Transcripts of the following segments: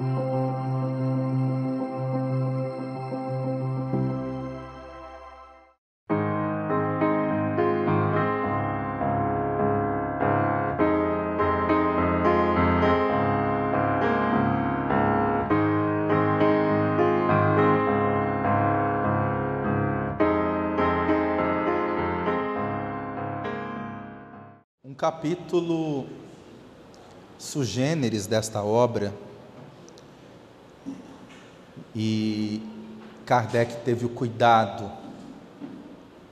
Um capítulo sugêneres desta obra, e Kardec teve o cuidado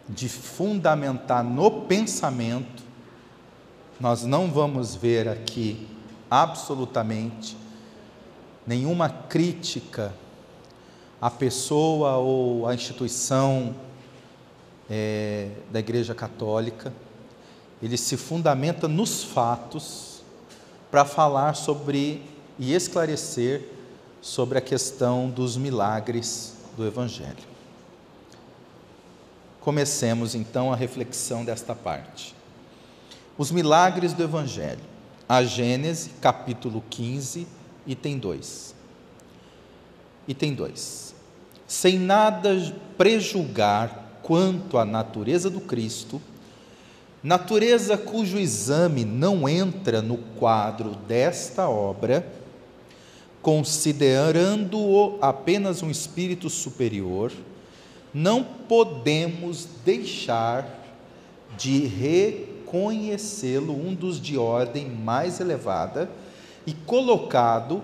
de fundamentar no pensamento, nós não vamos ver aqui absolutamente nenhuma crítica à pessoa ou à instituição é, da Igreja Católica. Ele se fundamenta nos fatos para falar sobre e esclarecer sobre a questão dos milagres do Evangelho. Comecemos então a reflexão desta parte. Os milagres do Evangelho. A Gênese, capítulo 15, item 2. Item 2. Sem nada prejulgar quanto à natureza do Cristo, natureza cujo exame não entra no quadro desta obra, considerando-o apenas um espírito superior, não podemos deixar de reconhecê-lo um dos de ordem mais elevada e colocado,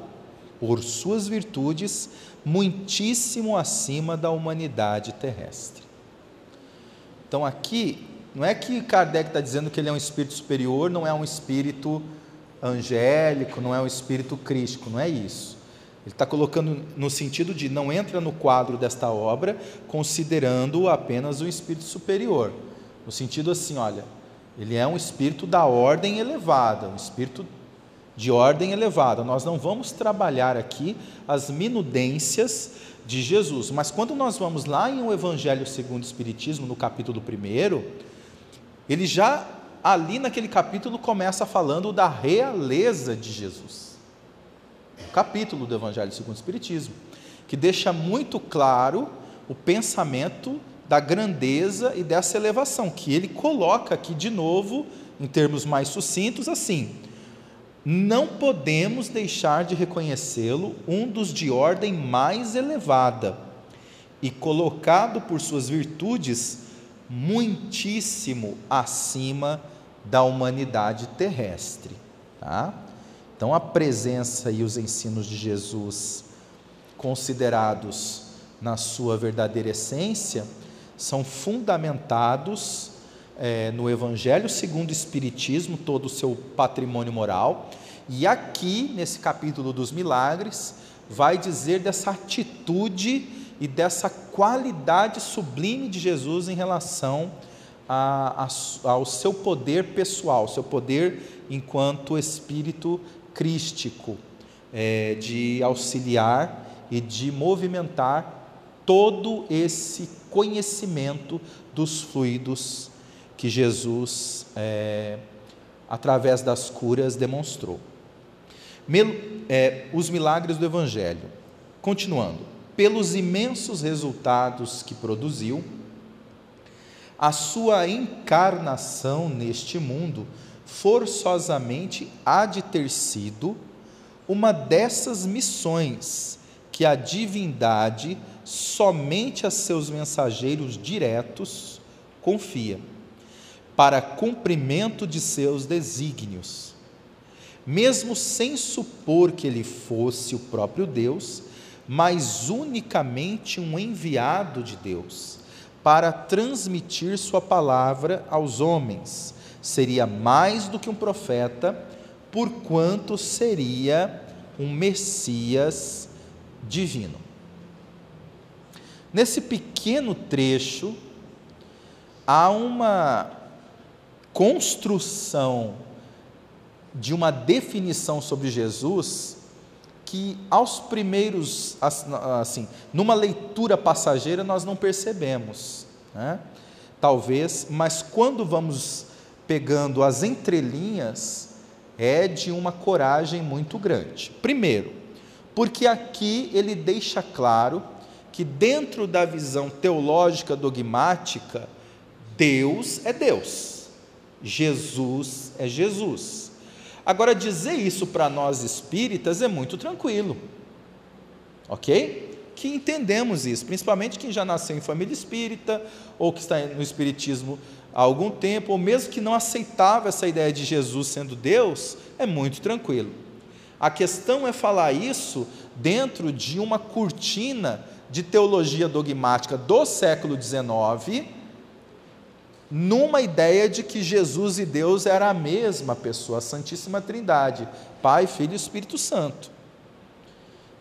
por suas virtudes, muitíssimo acima da humanidade terrestre. Então, aqui não é que Kardec está dizendo que ele é um espírito superior, não é um espírito angélico, não é um espírito crístico, não é isso. Ele está colocando no sentido de não entra no quadro desta obra considerando apenas um espírito superior. No sentido assim, olha, ele é um espírito da ordem elevada, um espírito de ordem elevada. Nós não vamos trabalhar aqui as minudências de Jesus, mas quando nós vamos lá em o Evangelho segundo o Espiritismo, no capítulo 1, ele já ali naquele capítulo começa falando da realeza de Jesus. O capítulo do Evangelho segundo o Espiritismo, que deixa muito claro o pensamento da grandeza e dessa elevação, que ele coloca aqui de novo, em termos mais sucintos, assim: não podemos deixar de reconhecê-lo um dos de ordem mais elevada e colocado por suas virtudes muitíssimo acima da humanidade terrestre. Tá? Então, a presença e os ensinos de Jesus, considerados na sua verdadeira essência, são fundamentados é, no Evangelho segundo o Espiritismo, todo o seu patrimônio moral, e aqui, nesse capítulo dos milagres, vai dizer dessa atitude e dessa qualidade sublime de Jesus em relação a, a, ao seu poder pessoal, seu poder enquanto espírito crístico, é, de auxiliar e de movimentar todo esse conhecimento dos fluidos que Jesus, é, através das curas, demonstrou. Mel, é, os milagres do Evangelho. Continuando pelos imensos resultados que produziu, a sua encarnação neste mundo forçosamente há de ter sido uma dessas missões que a divindade somente a seus mensageiros diretos confia, para cumprimento de seus desígnios. Mesmo sem supor que ele fosse o próprio Deus, mas unicamente um enviado de Deus para transmitir Sua palavra aos homens. Seria mais do que um profeta, porquanto seria um Messias divino. Nesse pequeno trecho, há uma construção de uma definição sobre Jesus que aos primeiros, assim, numa leitura passageira nós não percebemos, né? talvez, mas quando vamos pegando as entrelinhas, é de uma coragem muito grande. Primeiro, porque aqui ele deixa claro que, dentro da visão teológica dogmática, Deus é Deus, Jesus é Jesus. Agora, dizer isso para nós espíritas é muito tranquilo, ok? Que entendemos isso, principalmente quem já nasceu em família espírita, ou que está no espiritismo há algum tempo, ou mesmo que não aceitava essa ideia de Jesus sendo Deus, é muito tranquilo. A questão é falar isso dentro de uma cortina de teologia dogmática do século XIX, numa ideia de que Jesus e Deus era a mesma pessoa, a Santíssima Trindade, Pai, Filho e Espírito Santo.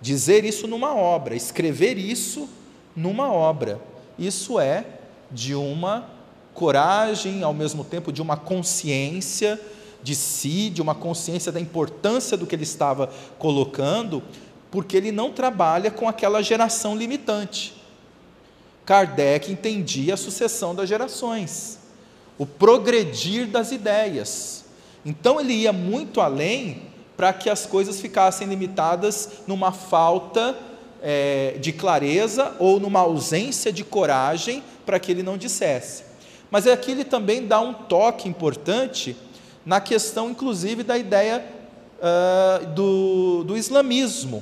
Dizer isso numa obra, escrever isso numa obra, isso é de uma coragem, ao mesmo tempo de uma consciência de si, de uma consciência da importância do que ele estava colocando, porque ele não trabalha com aquela geração limitante. Kardec entendia a sucessão das gerações, o progredir das ideias. Então ele ia muito além para que as coisas ficassem limitadas numa falta é, de clareza ou numa ausência de coragem para que ele não dissesse. Mas aqui ele também dá um toque importante na questão, inclusive, da ideia uh, do, do islamismo,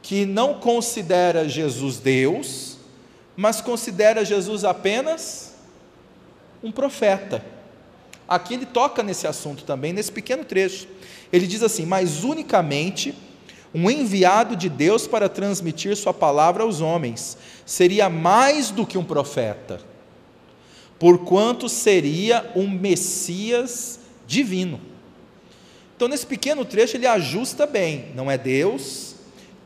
que não considera Jesus Deus, mas considera Jesus apenas um profeta. Aqui ele toca nesse assunto também, nesse pequeno trecho. Ele diz assim: Mas unicamente um enviado de Deus para transmitir Sua palavra aos homens seria mais do que um profeta porquanto seria um Messias divino. Então, nesse pequeno trecho, ele ajusta bem: não é Deus,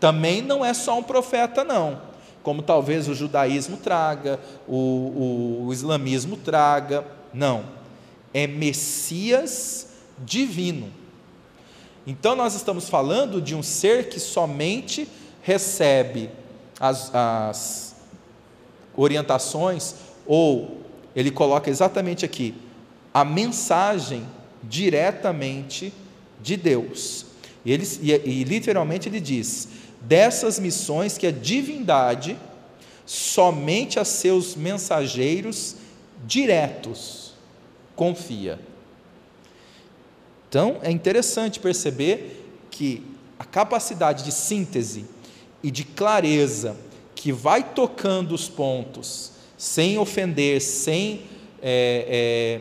também não é só um profeta, não. Como talvez o judaísmo traga, o, o, o islamismo traga. Não. É Messias divino. Então, nós estamos falando de um ser que somente recebe as, as orientações ou ele coloca exatamente aqui a mensagem diretamente de Deus. E, ele, e, e literalmente ele diz: dessas missões que a divindade somente a seus mensageiros diretos confia. Então é interessante perceber que a capacidade de síntese e de clareza que vai tocando os pontos sem ofender, sem é, é,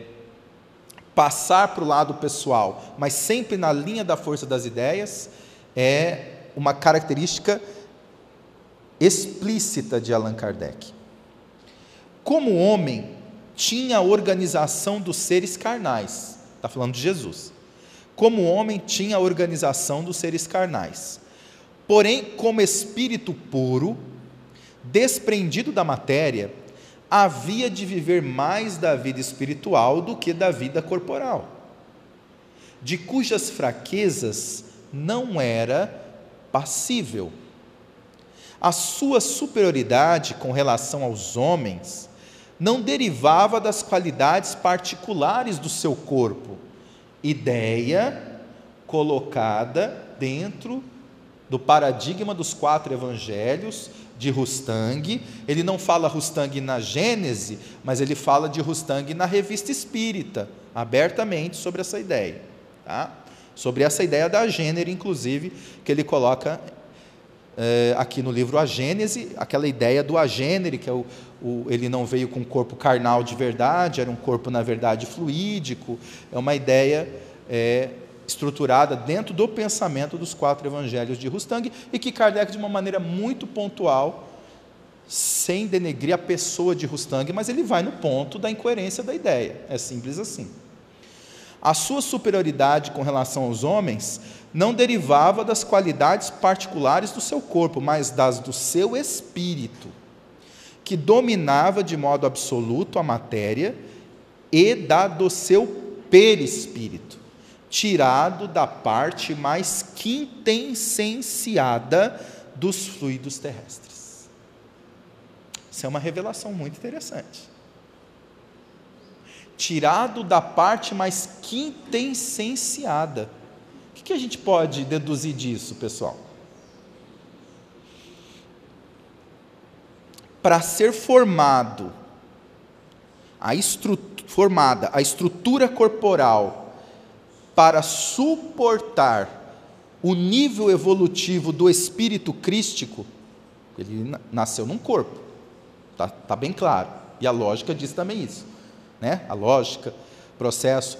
passar para o lado pessoal, mas sempre na linha da força das ideias, é uma característica explícita de Allan Kardec. Como homem, tinha a organização dos seres carnais, está falando de Jesus. Como homem, tinha a organização dos seres carnais. Porém, como espírito puro, desprendido da matéria, havia de viver mais da vida espiritual do que da vida corporal, de cujas fraquezas não era passível. A sua superioridade com relação aos homens não derivava das qualidades particulares do seu corpo, ideia colocada dentro do paradigma dos quatro evangelhos de Rustang. Ele não fala Rustang na Gênese, mas ele fala de Rustang na Revista Espírita, abertamente sobre essa ideia. Tá? Sobre essa ideia da gênero, inclusive, que ele coloca é, aqui no livro A Gênese, aquela ideia do agênere, que é o, o, ele não veio com um corpo carnal de verdade, era um corpo, na verdade, fluídico. É uma ideia. É, estruturada dentro do pensamento dos quatro evangelhos de Rustang e que Kardec, de uma maneira muito pontual, sem denegrir a pessoa de Rustang, mas ele vai no ponto da incoerência da ideia. É simples assim. A sua superioridade com relação aos homens não derivava das qualidades particulares do seu corpo, mas das do seu espírito, que dominava de modo absoluto a matéria e da do seu perispírito tirado da parte mais quintessenciada dos fluidos terrestres. Isso é uma revelação muito interessante tirado da parte mais quintessenciada. O que, que a gente pode deduzir disso, pessoal? Para ser formado a formada a estrutura corporal para suportar o nível evolutivo do espírito crístico, ele nasceu num corpo, Está tá bem claro. E a lógica diz também isso né? A lógica, processo,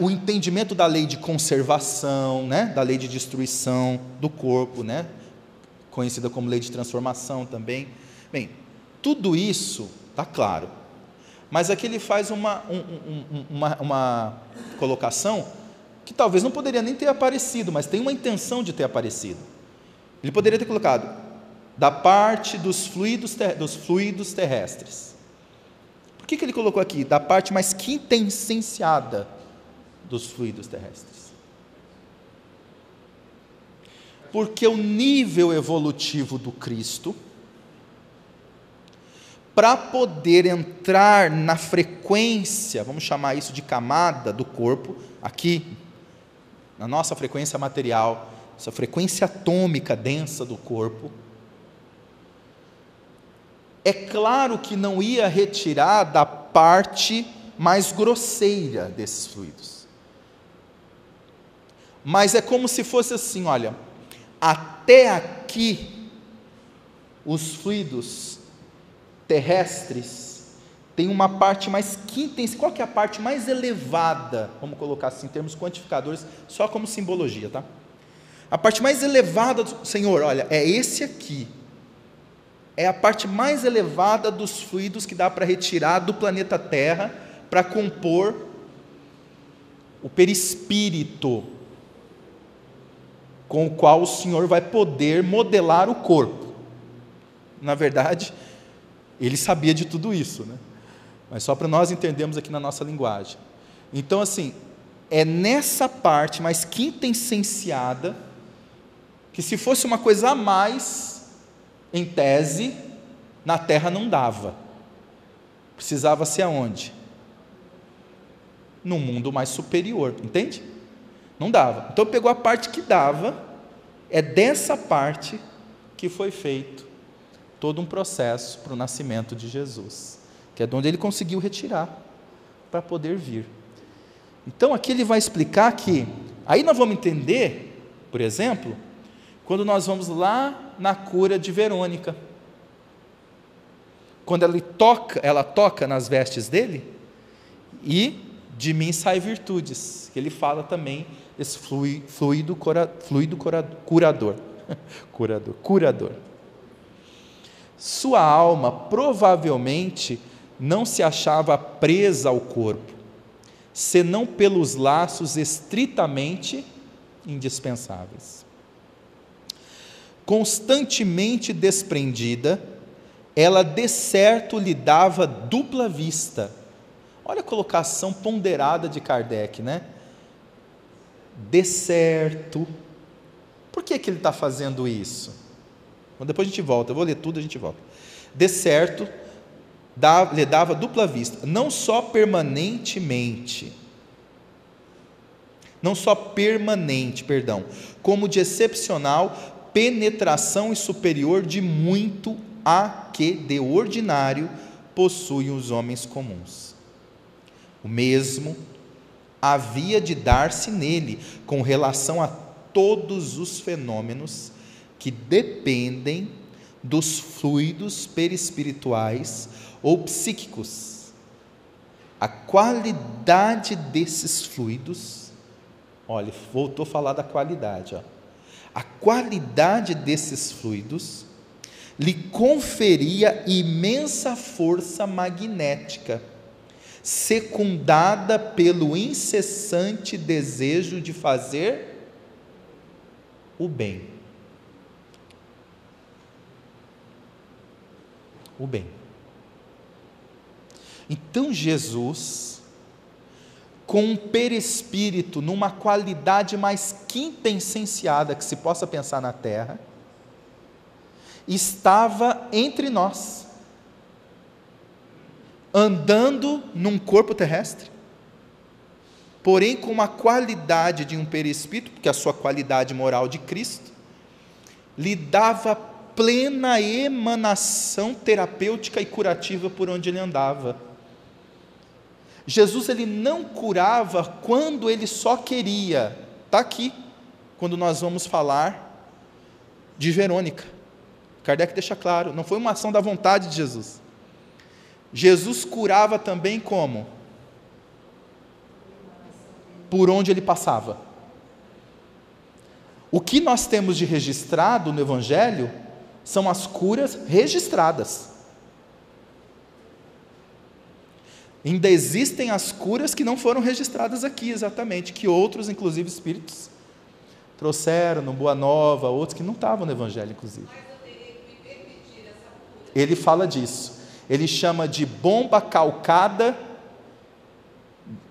o entendimento da lei de conservação, né? Da lei de destruição do corpo, né? Conhecida como lei de transformação também. Bem, tudo isso está claro. Mas aqui ele faz uma, um, um, uma, uma colocação que talvez não poderia nem ter aparecido, mas tem uma intenção de ter aparecido. Ele poderia ter colocado da parte dos fluidos, dos fluidos terrestres. Que, que ele colocou aqui? Da parte mais quintessenciada dos fluidos terrestres. Porque o nível evolutivo do Cristo para poder entrar na frequência, vamos chamar isso de camada do corpo, aqui, na nossa frequência material, essa frequência atômica densa do corpo, é claro que não ia retirar da parte mais grosseira desses fluidos. Mas é como se fosse assim: olha, até aqui, os fluidos terrestres tem uma parte mais quinta, qual que é a parte mais elevada, vamos colocar assim em termos quantificadores, só como simbologia, tá? A parte mais elevada do Senhor, olha, é esse aqui. É a parte mais elevada dos fluidos que dá para retirar do planeta Terra para compor o perispírito com o qual o Senhor vai poder modelar o corpo. Na verdade, ele sabia de tudo isso, né? Mas só para nós entendermos aqui na nossa linguagem. Então, assim, é nessa parte mais quintessenciada que se fosse uma coisa a mais, em tese, na terra não dava. Precisava ser aonde? Num mundo mais superior, entende? Não dava. Então pegou a parte que dava, é dessa parte que foi feito todo um processo para o nascimento de Jesus, que é de onde ele conseguiu retirar para poder vir. Então aqui ele vai explicar que, aí nós vamos entender, por exemplo, quando nós vamos lá na cura de Verônica. Quando ela toca, ela toca nas vestes dele e de mim sai virtudes, que ele fala também esse fluido, fluido, fluido curador, curador, curador. Sua alma provavelmente não se achava presa ao corpo, senão pelos laços estritamente indispensáveis. Constantemente desprendida, ela de certo lhe dava dupla vista. Olha a colocação ponderada de Kardec, né? De certo. Por que, que ele está fazendo isso? depois a gente volta, eu vou ler tudo, a gente volta. De certo, lhe dava dupla vista, não só permanentemente, não só permanente, perdão, como de excepcional penetração e superior de muito a que de ordinário possuem os homens comuns. O mesmo havia de dar-se nele com relação a todos os fenômenos que dependem dos fluidos perispirituais ou psíquicos. A qualidade desses fluidos, olha, voltou a falar da qualidade, ó. A qualidade desses fluidos lhe conferia imensa força magnética, secundada pelo incessante desejo de fazer o bem. o bem. Então Jesus, com um perispírito, numa qualidade mais quintessenciada que se possa pensar na terra, estava entre nós, andando num corpo terrestre, porém com uma qualidade de um perispírito, porque a sua qualidade moral de Cristo, lhe dava plena emanação terapêutica e curativa por onde ele andava. Jesus ele não curava quando ele só queria. Está aqui, quando nós vamos falar de Verônica. Kardec deixa claro, não foi uma ação da vontade de Jesus. Jesus curava também como? Por onde ele passava. O que nós temos de registrado no Evangelho são as curas registradas. Ainda existem as curas que não foram registradas aqui exatamente, que outros, inclusive espíritos, trouxeram no Boa Nova, outros que não estavam no Evangelho, inclusive. Ele fala disso. Ele chama de bomba calcada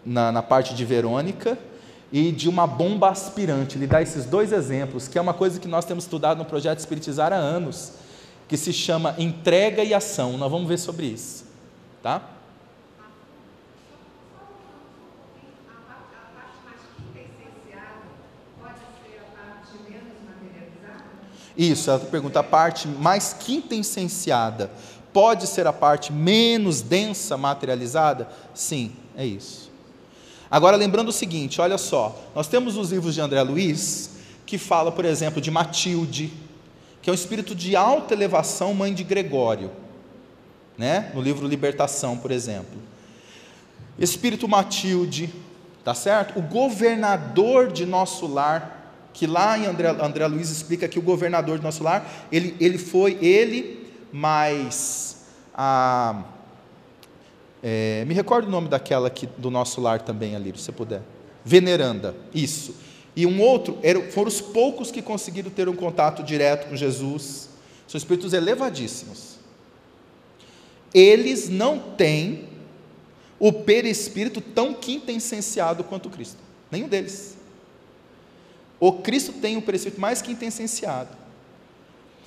na, na parte de Verônica e de uma bomba aspirante. Ele dá esses dois exemplos, que é uma coisa que nós temos estudado no projeto Espiritizar há anos, que se chama entrega e ação. Nós vamos ver sobre isso, tá? Isso, ela pergunta, a parte mais quintessenciada pode ser a parte menos densa materializada? Sim, é isso. Agora, lembrando o seguinte, olha só, nós temos os livros de André Luiz, que fala, por exemplo, de Matilde, que é um espírito de alta elevação, mãe de Gregório, né? no livro Libertação, por exemplo. Espírito Matilde, tá certo? O governador de nosso lar, que lá em André, André Luiz explica que o governador do nosso lar, ele, ele foi ele, mais a. É, me recordo o nome daquela aqui do nosso lar também ali, se você puder. Veneranda, isso. E um outro, eram, foram os poucos que conseguiram ter um contato direto com Jesus. São espíritos elevadíssimos. Eles não têm o perispírito tão quintessenciado quanto Cristo. Nenhum deles. O Cristo tem o preceito mais que intensenciado.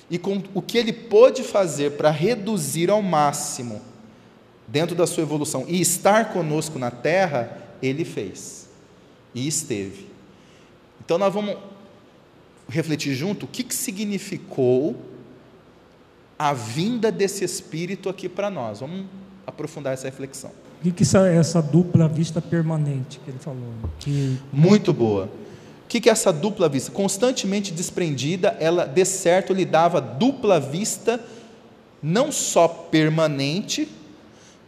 E com o que ele pôde fazer para reduzir ao máximo, dentro da sua evolução, e estar conosco na terra, ele fez. E esteve. Então nós vamos refletir junto o que, que significou a vinda desse Espírito aqui para nós. Vamos aprofundar essa reflexão. O que, que essa, essa dupla vista permanente que ele falou? Que... Muito boa que, que é essa dupla vista? Constantemente desprendida, ela de certo lhe dava dupla vista, não só permanente,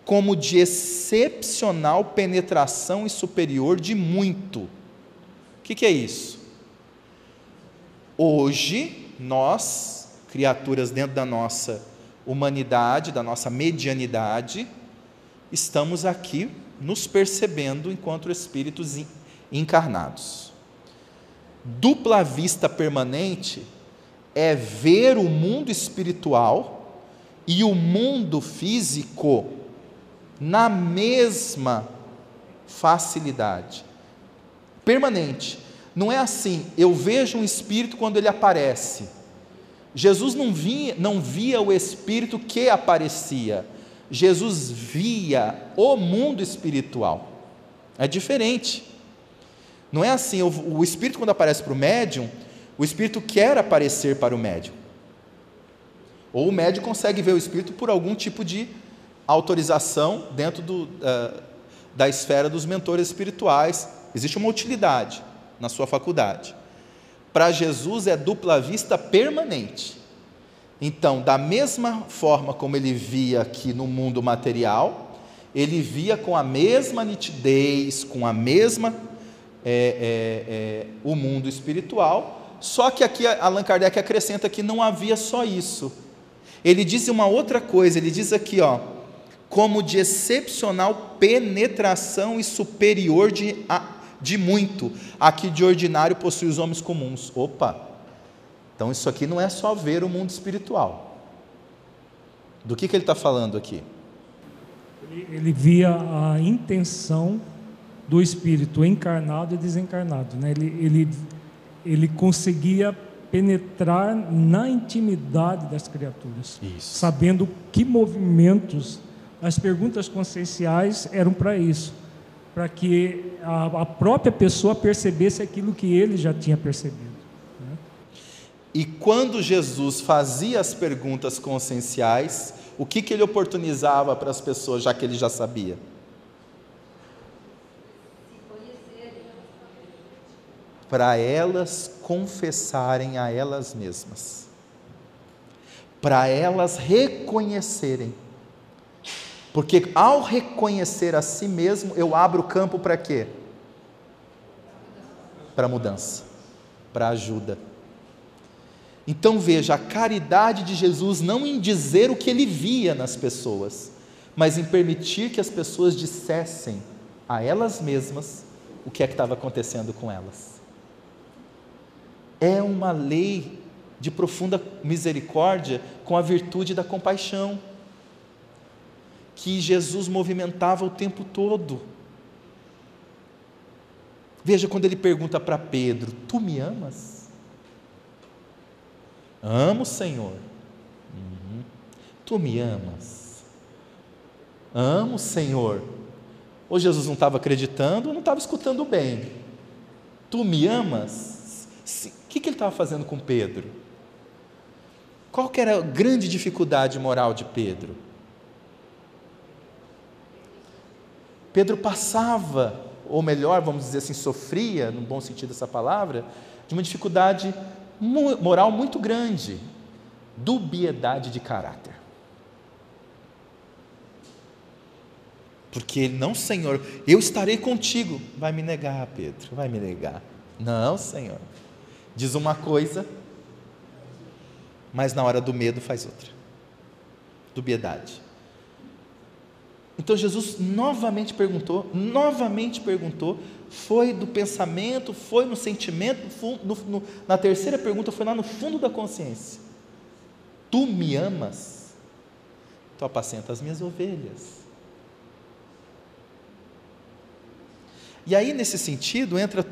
como de excepcional penetração e superior de muito. O que, que é isso? Hoje, nós, criaturas dentro da nossa humanidade, da nossa medianidade, estamos aqui nos percebendo enquanto espíritos encarnados. Dupla vista permanente é ver o mundo espiritual e o mundo físico na mesma facilidade. Permanente. Não é assim, eu vejo um espírito quando ele aparece. Jesus não via, não via o espírito que aparecia. Jesus via o mundo espiritual. É diferente. Não é assim, o, o espírito, quando aparece para o médium, o espírito quer aparecer para o médium. Ou o médium consegue ver o espírito por algum tipo de autorização dentro do, uh, da esfera dos mentores espirituais. Existe uma utilidade na sua faculdade. Para Jesus é dupla vista permanente. Então, da mesma forma como ele via aqui no mundo material, ele via com a mesma nitidez, com a mesma é, é, é, o mundo espiritual, só que aqui Allan Kardec acrescenta que não havia só isso. Ele diz uma outra coisa, ele diz aqui, ó, como de excepcional penetração e superior de, de muito, aqui de ordinário possui os homens comuns. Opa! Então isso aqui não é só ver o mundo espiritual. Do que, que ele está falando aqui? Ele, ele via a intenção do espírito encarnado e desencarnado. Né? Ele, ele, ele conseguia penetrar na intimidade das criaturas, isso. sabendo que movimentos, as perguntas conscienciais eram para isso, para que a, a, própria pessoa percebesse aquilo que ele já tinha percebido. Né? E quando Jesus fazia as perguntas conscienciais, o que, que ele oportunizava para as pessoas, já que ele já sabia? Para elas confessarem a elas mesmas, para elas reconhecerem. Porque ao reconhecer a si mesmo, eu abro o campo para quê? Para mudança, para ajuda. Então veja, a caridade de Jesus não em dizer o que ele via nas pessoas, mas em permitir que as pessoas dissessem a elas mesmas o que é que estava acontecendo com elas. É uma lei de profunda misericórdia com a virtude da compaixão, que Jesus movimentava o tempo todo. Veja quando ele pergunta para Pedro: Tu me amas? Amo, Senhor. Uhum. Tu me amas. Amo, Senhor. Ou Jesus não estava acreditando, ou não estava escutando bem. Tu me amas? O que, que ele estava fazendo com Pedro? Qual que era a grande dificuldade moral de Pedro? Pedro passava, ou melhor, vamos dizer assim, sofria, no bom sentido dessa palavra, de uma dificuldade moral muito grande, dubiedade de caráter. Porque ele, não, Senhor, eu estarei contigo. Vai me negar, Pedro, vai me negar. Não, Senhor. Diz uma coisa, mas na hora do medo faz outra. Dubiedade. Então Jesus novamente perguntou, novamente perguntou, foi do pensamento, foi no sentimento, no, no, na terceira pergunta foi lá no fundo da consciência. Tu me amas? Tu apacenta as minhas ovelhas. E aí, nesse sentido, entra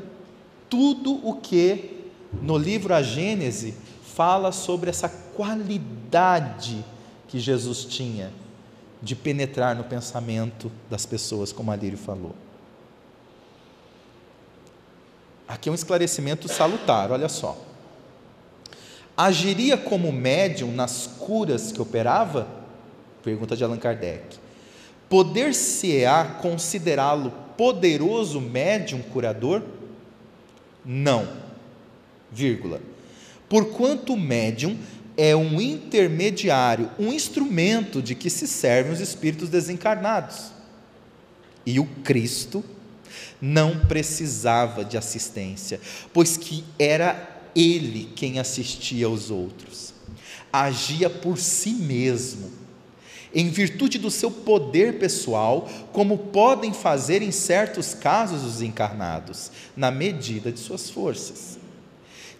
tudo o que no livro A Gênese fala sobre essa qualidade que Jesus tinha de penetrar no pensamento das pessoas, como a Lírio falou. Aqui é um esclarecimento salutar, olha só. Agiria como médium nas curas que operava? Pergunta de Allan Kardec. Poder-se-á considerá-lo poderoso médium curador? Não. Vírgula. Porquanto o médium é um intermediário, um instrumento de que se servem os espíritos desencarnados. E o Cristo não precisava de assistência, pois que era ele quem assistia aos outros. Agia por si mesmo, em virtude do seu poder pessoal, como podem fazer em certos casos os encarnados, na medida de suas forças.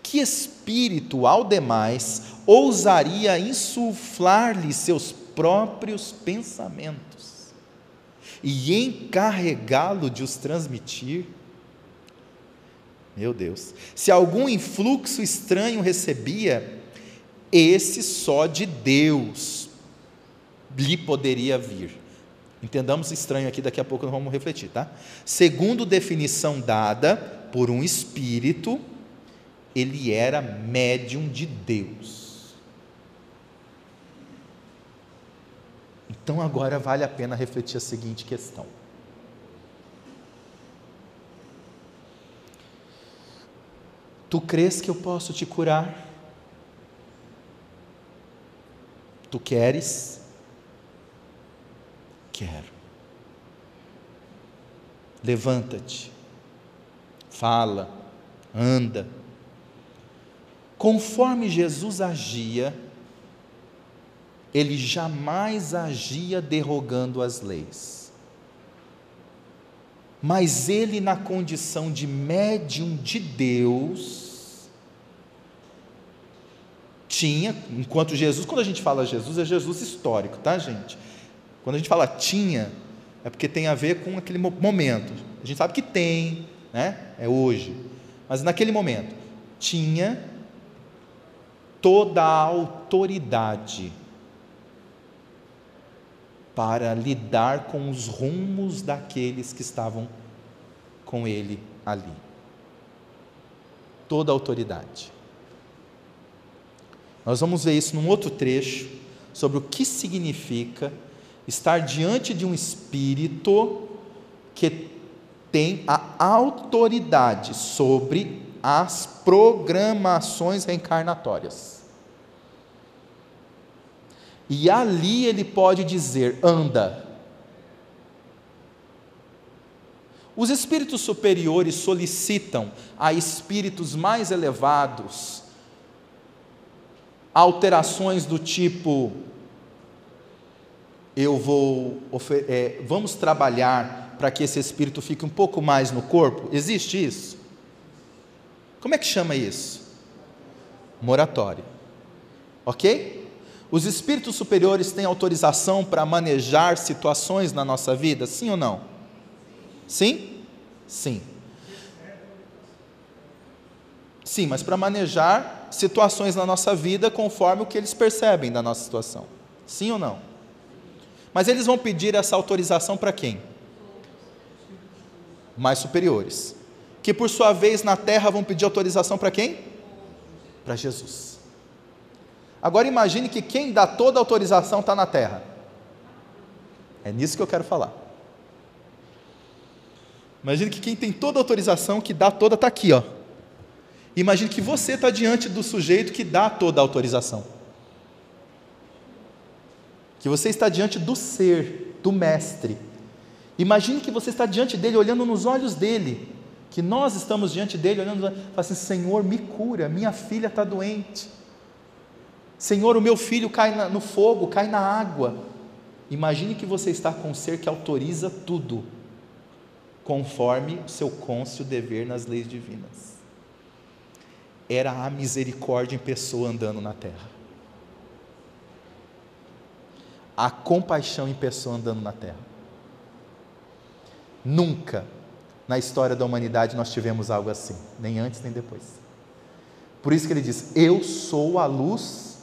Que espírito, ao demais, ousaria insuflar-lhe seus próprios pensamentos? e encarregá-lo de os transmitir. Meu Deus, se algum influxo estranho recebia, esse só de Deus lhe poderia vir. Entendamos estranho aqui, daqui a pouco nós vamos refletir, tá? Segundo definição dada por um espírito, ele era médium de Deus. Então agora vale a pena refletir a seguinte questão. Tu crês que eu posso te curar? Tu queres? Quero. Levanta-te, fala, anda. Conforme Jesus agia, ele jamais agia derrogando as leis. Mas ele, na condição de médium de Deus, tinha, enquanto Jesus, quando a gente fala Jesus, é Jesus histórico, tá, gente? Quando a gente fala tinha, é porque tem a ver com aquele momento. A gente sabe que tem, né? É hoje. Mas naquele momento, tinha toda a autoridade para lidar com os rumos daqueles que estavam com ele ali. Toda a autoridade. Nós vamos ver isso num outro trecho, sobre o que significa estar diante de um espírito que tem a autoridade sobre as programações reencarnatórias. E ali ele pode dizer: anda. Os espíritos superiores solicitam a espíritos mais elevados alterações do tipo: eu vou, é, vamos trabalhar para que esse espírito fique um pouco mais no corpo? Existe isso? Como é que chama isso? Moratório. Ok? Os espíritos superiores têm autorização para manejar situações na nossa vida? Sim ou não? Sim? Sim. Sim, mas para manejar situações na nossa vida conforme o que eles percebem da nossa situação. Sim ou não? Mas eles vão pedir essa autorização para quem? Mais superiores. Que por sua vez na terra vão pedir autorização para quem? Para Jesus. Agora imagine que quem dá toda a autorização está na terra. É nisso que eu quero falar. Imagine que quem tem toda a autorização, que dá toda, está aqui, ó. Imagine que você está diante do sujeito que dá toda a autorização que você está diante do ser, do Mestre. Imagine que você está diante dele, olhando nos olhos dele, que nós estamos diante dele, olhando, fala assim: Senhor, me cura, minha filha está doente. Senhor, o meu filho cai no fogo, cai na água. Imagine que você está com um ser que autoriza tudo, conforme o seu côncio dever nas leis divinas. Era a misericórdia em pessoa andando na terra a compaixão em pessoa andando na terra. Nunca na história da humanidade nós tivemos algo assim, nem antes nem depois. Por isso que ele diz: Eu sou a luz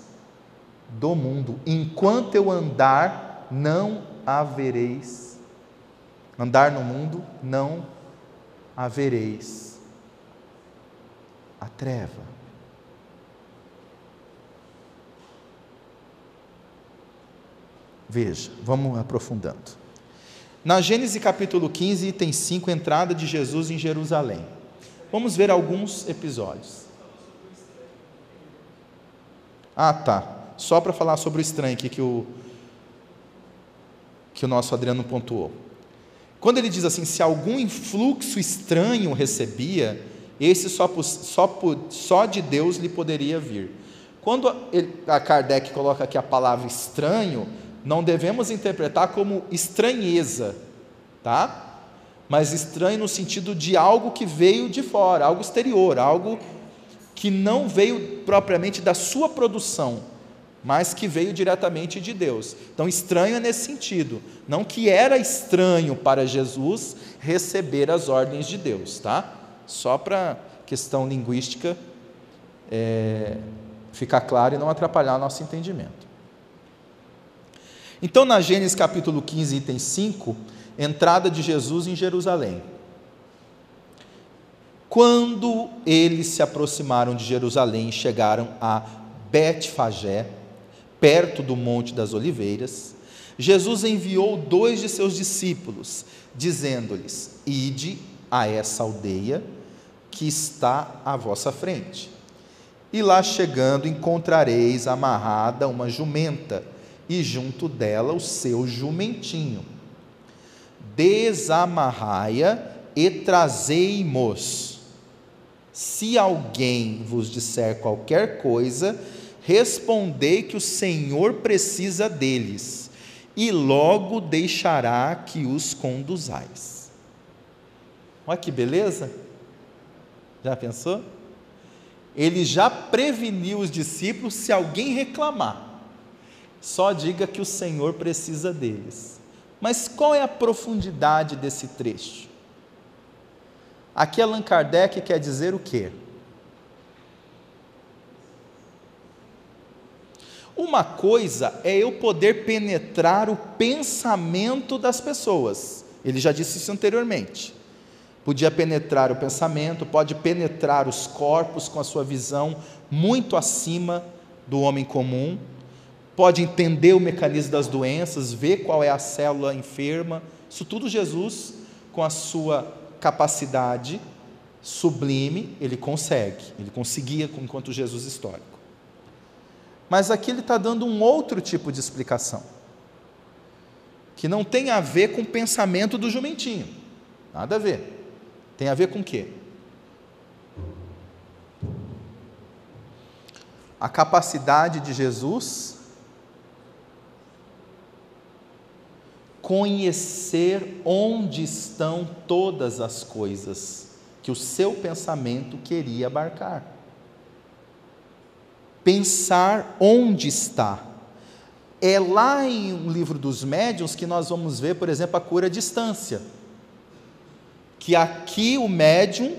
do mundo, enquanto eu andar, não havereis. Andar no mundo, não havereis a treva. Veja, vamos aprofundando. Na Gênesis capítulo 15, item 5, entrada de Jesus em Jerusalém. Vamos ver alguns episódios. Ah, tá. Só para falar sobre o estranho aqui que o, que o nosso Adriano pontuou. Quando ele diz assim, se algum influxo estranho recebia, esse só, só, só de Deus lhe poderia vir. Quando a Kardec coloca aqui a palavra estranho, não devemos interpretar como estranheza, tá? Mas estranho no sentido de algo que veio de fora, algo exterior, algo que não veio propriamente da sua produção, mas que veio diretamente de Deus. Então, estranho é nesse sentido, não que era estranho para Jesus receber as ordens de Deus, tá? Só para questão linguística é, ficar claro e não atrapalhar o nosso entendimento. Então, na Gênesis capítulo 15, item 5, entrada de Jesus em Jerusalém. Quando eles se aproximaram de Jerusalém e chegaram a Betfagé, perto do Monte das Oliveiras, Jesus enviou dois de seus discípulos, dizendo-lhes: Ide a essa aldeia que está à vossa frente. E lá chegando encontrareis amarrada uma jumenta e junto dela o seu jumentinho. Desamarrai-a e trazei-mos. Se alguém vos disser qualquer coisa, respondei que o Senhor precisa deles, e logo deixará que os conduzais. Olha que beleza! Já pensou? Ele já preveniu os discípulos se alguém reclamar. Só diga que o Senhor precisa deles. Mas qual é a profundidade desse trecho? Aqui Allan Kardec quer dizer o quê? Uma coisa é eu poder penetrar o pensamento das pessoas. Ele já disse isso anteriormente. Podia penetrar o pensamento, pode penetrar os corpos com a sua visão muito acima do homem comum, pode entender o mecanismo das doenças, ver qual é a célula enferma, isso tudo Jesus, com a sua capacidade sublime, ele consegue, ele conseguia enquanto Jesus histórico. Mas aqui ele está dando um outro tipo de explicação, que não tem a ver com o pensamento do jumentinho, nada a ver. Tem a ver com o quê? A capacidade de Jesus conhecer onde estão todas as coisas que o seu pensamento queria abarcar. Pensar onde está. É lá em um livro dos médiuns que nós vamos ver, por exemplo, a cura à distância. Que aqui o médium,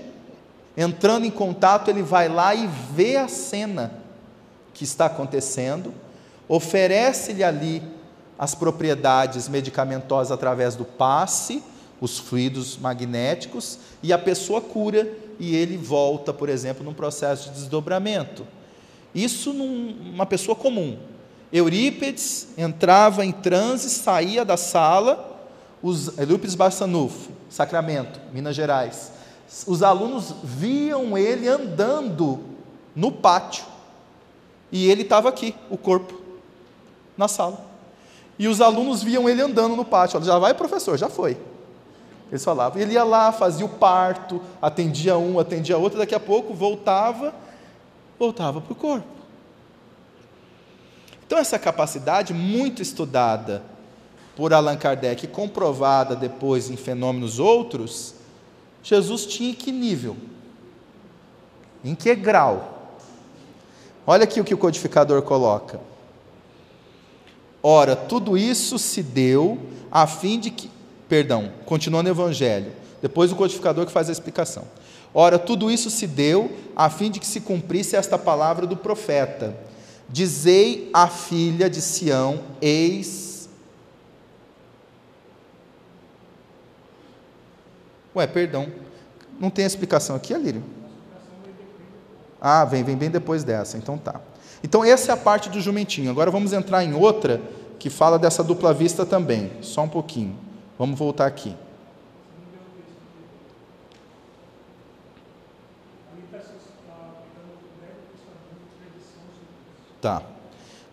entrando em contato, ele vai lá e vê a cena que está acontecendo, oferece-lhe ali as propriedades medicamentosas através do passe, os fluidos magnéticos, e a pessoa cura e ele volta, por exemplo, num processo de desdobramento. Isso numa pessoa comum. Eurípides entrava em transe, saía da sala, os Eurípides Barçanufo, Sacramento, Minas Gerais. Os alunos viam ele andando no pátio. E ele estava aqui, o corpo, na sala. E os alunos viam ele andando no pátio. Já vai, professor, já foi. Eles falavam. Ele ia lá, fazia o parto, atendia um, atendia outro, daqui a pouco voltava, voltava para o corpo. Então, essa capacidade, muito estudada por Allan Kardec comprovada depois em fenômenos outros, Jesus tinha em que nível? Em que grau? Olha aqui o que o codificador coloca. Ora, tudo isso se deu a fim de que, perdão, continuando o evangelho, depois o codificador que faz a explicação. Ora, tudo isso se deu a fim de que se cumprisse esta palavra do profeta: Dizei à filha de Sião: Eis. Ué, perdão. Não tem explicação aqui, Alírio? Ah, vem, vem bem depois dessa, então tá. Então, essa é a parte do jumentinho. Agora vamos entrar em outra que fala dessa dupla vista também. Só um pouquinho. Vamos voltar aqui. Tá.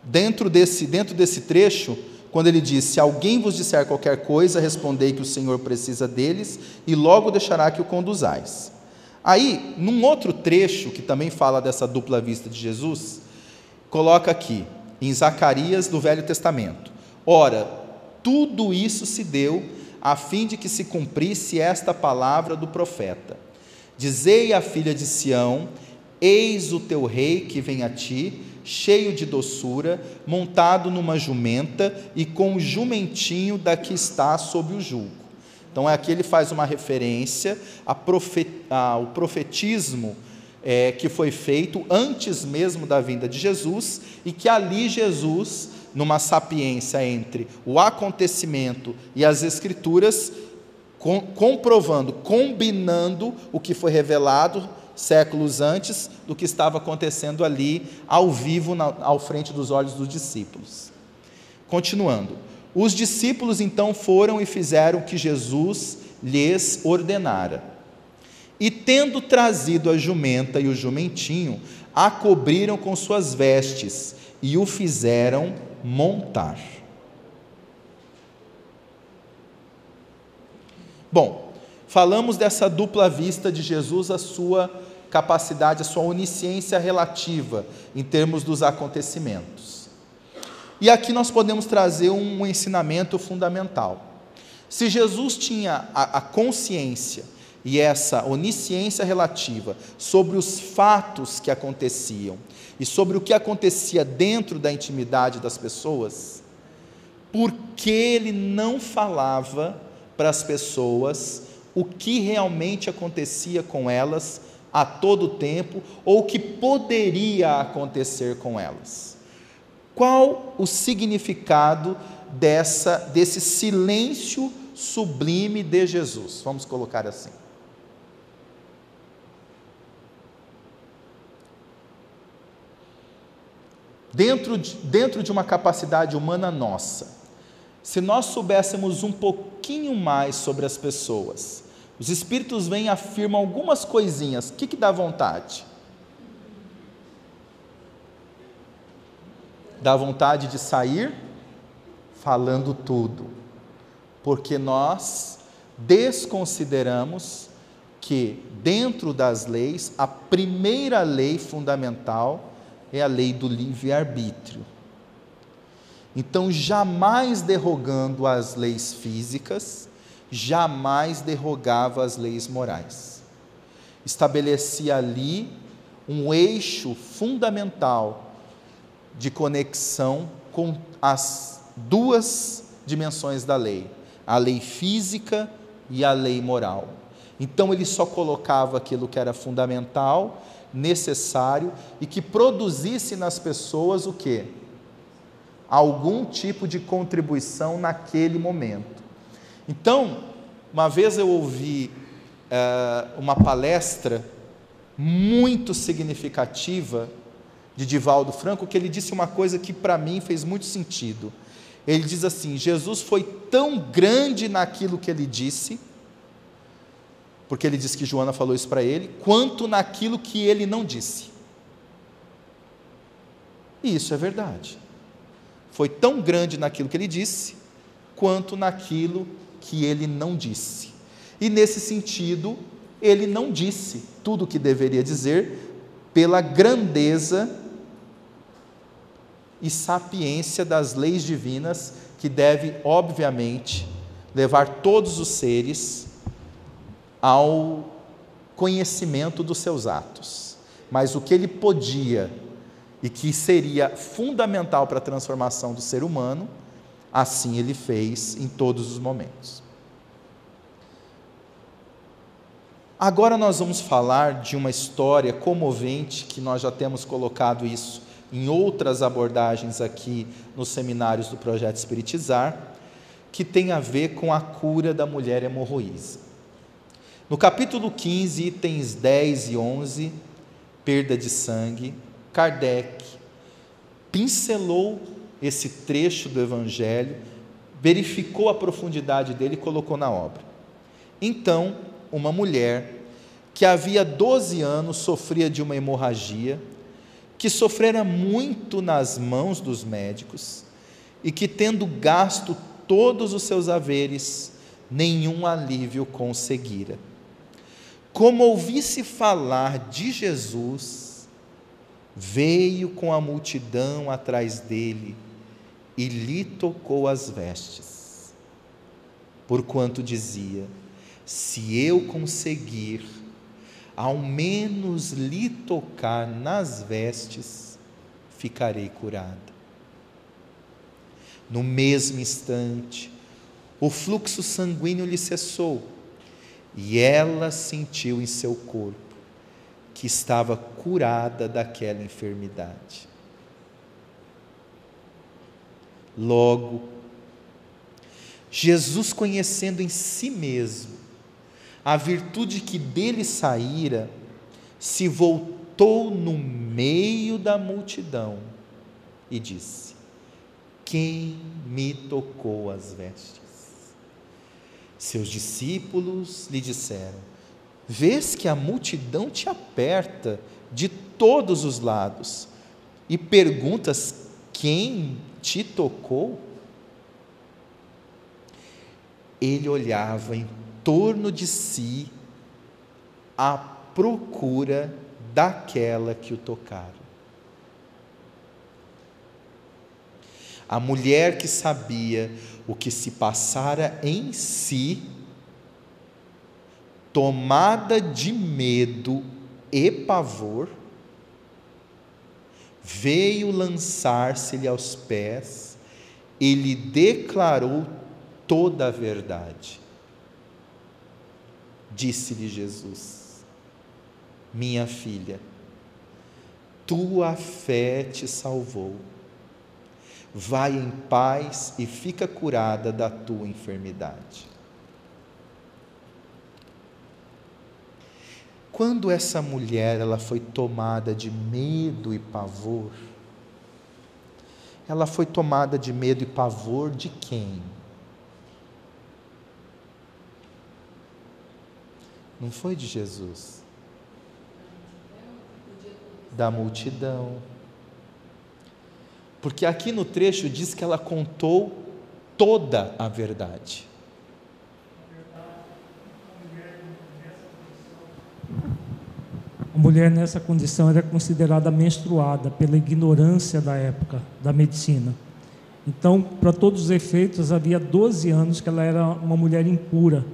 Dentro desse, dentro desse trecho, quando ele diz: Se alguém vos disser qualquer coisa, respondei que o Senhor precisa deles e logo deixará que o conduzais. Aí, num outro trecho que também fala dessa dupla vista de Jesus, coloca aqui, em Zacarias do Velho Testamento: Ora, tudo isso se deu a fim de que se cumprisse esta palavra do profeta. Dizei à filha de Sião: Eis o teu rei que vem a ti, cheio de doçura, montado numa jumenta e com o jumentinho da que está sob o jugo. Então aqui ele faz uma referência ao profetismo é, que foi feito antes mesmo da vinda de Jesus e que ali Jesus, numa sapiência entre o acontecimento e as Escrituras, com, comprovando, combinando o que foi revelado séculos antes do que estava acontecendo ali, ao vivo, na, ao frente dos olhos dos discípulos. Continuando. Os discípulos então foram e fizeram o que Jesus lhes ordenara e tendo trazido a jumenta e o jumentinho, a cobriram com suas vestes e o fizeram montar. Bom, falamos dessa dupla vista de Jesus, a sua capacidade, a sua onisciência relativa em termos dos acontecimentos. E aqui nós podemos trazer um ensinamento fundamental. Se Jesus tinha a, a consciência e essa onisciência relativa sobre os fatos que aconteciam e sobre o que acontecia dentro da intimidade das pessoas, por que ele não falava para as pessoas o que realmente acontecia com elas a todo tempo ou o que poderia acontecer com elas? Qual o significado dessa desse silêncio sublime de Jesus? Vamos colocar assim. Dentro de, dentro de uma capacidade humana nossa, se nós soubéssemos um pouquinho mais sobre as pessoas, os espíritos vêm e afirmam algumas coisinhas, o que, que dá vontade? Dá vontade de sair falando tudo, porque nós desconsideramos que, dentro das leis, a primeira lei fundamental é a lei do livre-arbítrio. Então, jamais derrogando as leis físicas, jamais derrogava as leis morais. Estabelecia ali um eixo fundamental de conexão com as duas dimensões da lei, a lei física e a lei moral. Então ele só colocava aquilo que era fundamental, necessário e que produzisse nas pessoas o que? Algum tipo de contribuição naquele momento. Então, uma vez eu ouvi uh, uma palestra muito significativa de Divaldo Franco, que ele disse uma coisa que para mim fez muito sentido. Ele diz assim: Jesus foi tão grande naquilo que ele disse, porque ele disse que Joana falou isso para ele, quanto naquilo que ele não disse. E isso é verdade. Foi tão grande naquilo que ele disse, quanto naquilo que ele não disse. E nesse sentido, ele não disse tudo o que deveria dizer, pela grandeza e sapiência das leis divinas, que deve, obviamente, levar todos os seres ao conhecimento dos seus atos. Mas o que ele podia e que seria fundamental para a transformação do ser humano, assim ele fez em todos os momentos. Agora nós vamos falar de uma história comovente que nós já temos colocado isso em outras abordagens aqui nos seminários do projeto Espiritizar, que tem a ver com a cura da mulher hemorroísa. No capítulo 15, itens 10 e 11, perda de sangue, Kardec pincelou esse trecho do Evangelho, verificou a profundidade dele e colocou na obra. Então, uma mulher que havia 12 anos sofria de uma hemorragia, que sofrera muito nas mãos dos médicos e que, tendo gasto todos os seus haveres, nenhum alívio conseguira como ouvisse falar de Jesus, veio com a multidão atrás dele e lhe tocou as vestes, porquanto dizia: Se eu conseguir, ao menos lhe tocar nas vestes, ficarei curada. No mesmo instante, o fluxo sanguíneo lhe cessou e ela sentiu em seu corpo que estava curada daquela enfermidade. Logo, Jesus, conhecendo em si mesmo a virtude que dele saíra, se voltou no meio da multidão e disse: Quem me tocou as vestes? Seus discípulos lhe disseram: Vês que a multidão te aperta de todos os lados e perguntas quem te tocou? Ele olhava em torno de si à procura daquela que o tocara. A mulher que sabia o que se passara em si, tomada de medo e pavor, veio lançar-se-lhe aos pés e lhe declarou toda a verdade. Disse-lhe Jesus: Minha filha, tua fé te salvou vai em paz e fica curada da tua enfermidade. Quando essa mulher ela foi tomada de medo e pavor, ela foi tomada de medo e pavor de quem? Não foi de Jesus, da multidão. Porque aqui no trecho diz que ela contou toda a verdade. A mulher nessa condição era considerada menstruada pela ignorância da época da medicina. Então, para todos os efeitos, havia 12 anos que ela era uma mulher impura,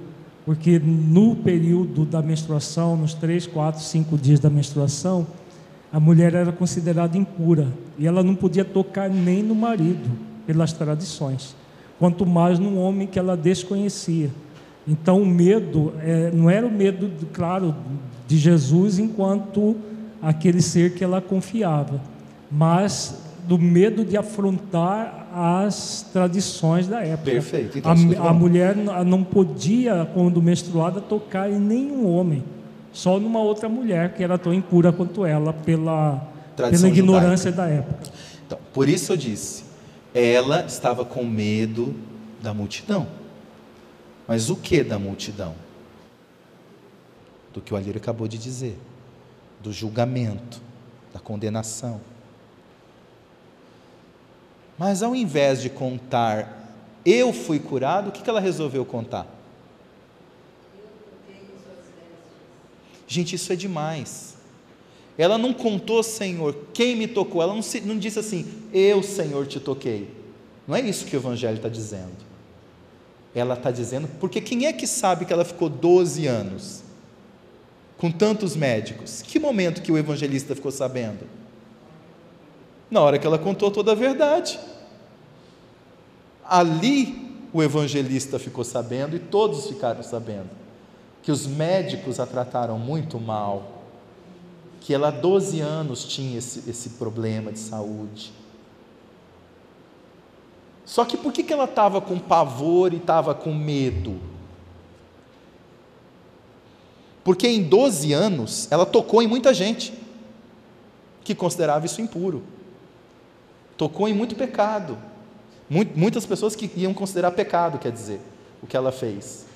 porque no período da menstruação, nos 3, 4, 5 dias da menstruação, a mulher era considerada impura e ela não podia tocar nem no marido, pelas tradições, quanto mais num homem que ela desconhecia. Então, o medo é, não era o medo, claro, de Jesus enquanto aquele ser que ela confiava, mas do medo de afrontar as tradições da época. Perfeito. Então, a, a mulher não podia, quando menstruada, tocar em nenhum homem, só numa outra mulher que era tão impura quanto ela, pela, pela ignorância judaica. da época. Então, por isso eu disse, ela estava com medo da multidão. Mas o que da multidão? do que o Alírio acabou de dizer, do julgamento, da condenação. Mas ao invés de contar, eu fui curado, o que ela resolveu contar? Gente, isso é demais. Ela não contou, Senhor, quem me tocou. Ela não, se, não disse assim, eu, Senhor, te toquei. Não é isso que o Evangelho está dizendo. Ela está dizendo, porque quem é que sabe que ela ficou 12 anos? com tantos médicos? Que momento que o evangelista ficou sabendo? Na hora que ela contou toda a verdade. Ali o evangelista ficou sabendo e todos ficaram sabendo que os médicos a trataram muito mal, que ela há 12 anos tinha esse, esse problema de saúde. Só que por que, que ela estava com pavor e estava com medo? Porque em 12 anos ela tocou em muita gente que considerava isso impuro. Tocou em muito pecado. Muitas pessoas que iam considerar pecado, quer dizer, o que ela fez.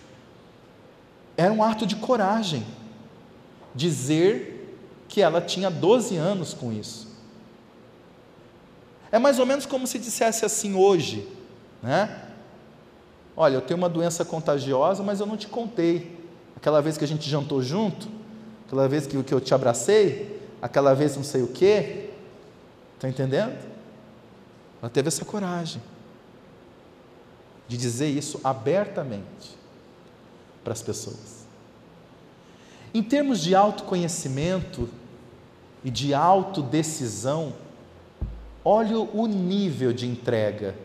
Era um ato de coragem dizer que ela tinha 12 anos com isso. É mais ou menos como se dissesse assim hoje, né? Olha, eu tenho uma doença contagiosa, mas eu não te contei aquela vez que a gente jantou junto, aquela vez que, que eu te abracei, aquela vez não sei o quê. Está entendendo? Ela teve essa coragem de dizer isso abertamente para as pessoas. Em termos de autoconhecimento e de autodecisão, olha o nível de entrega.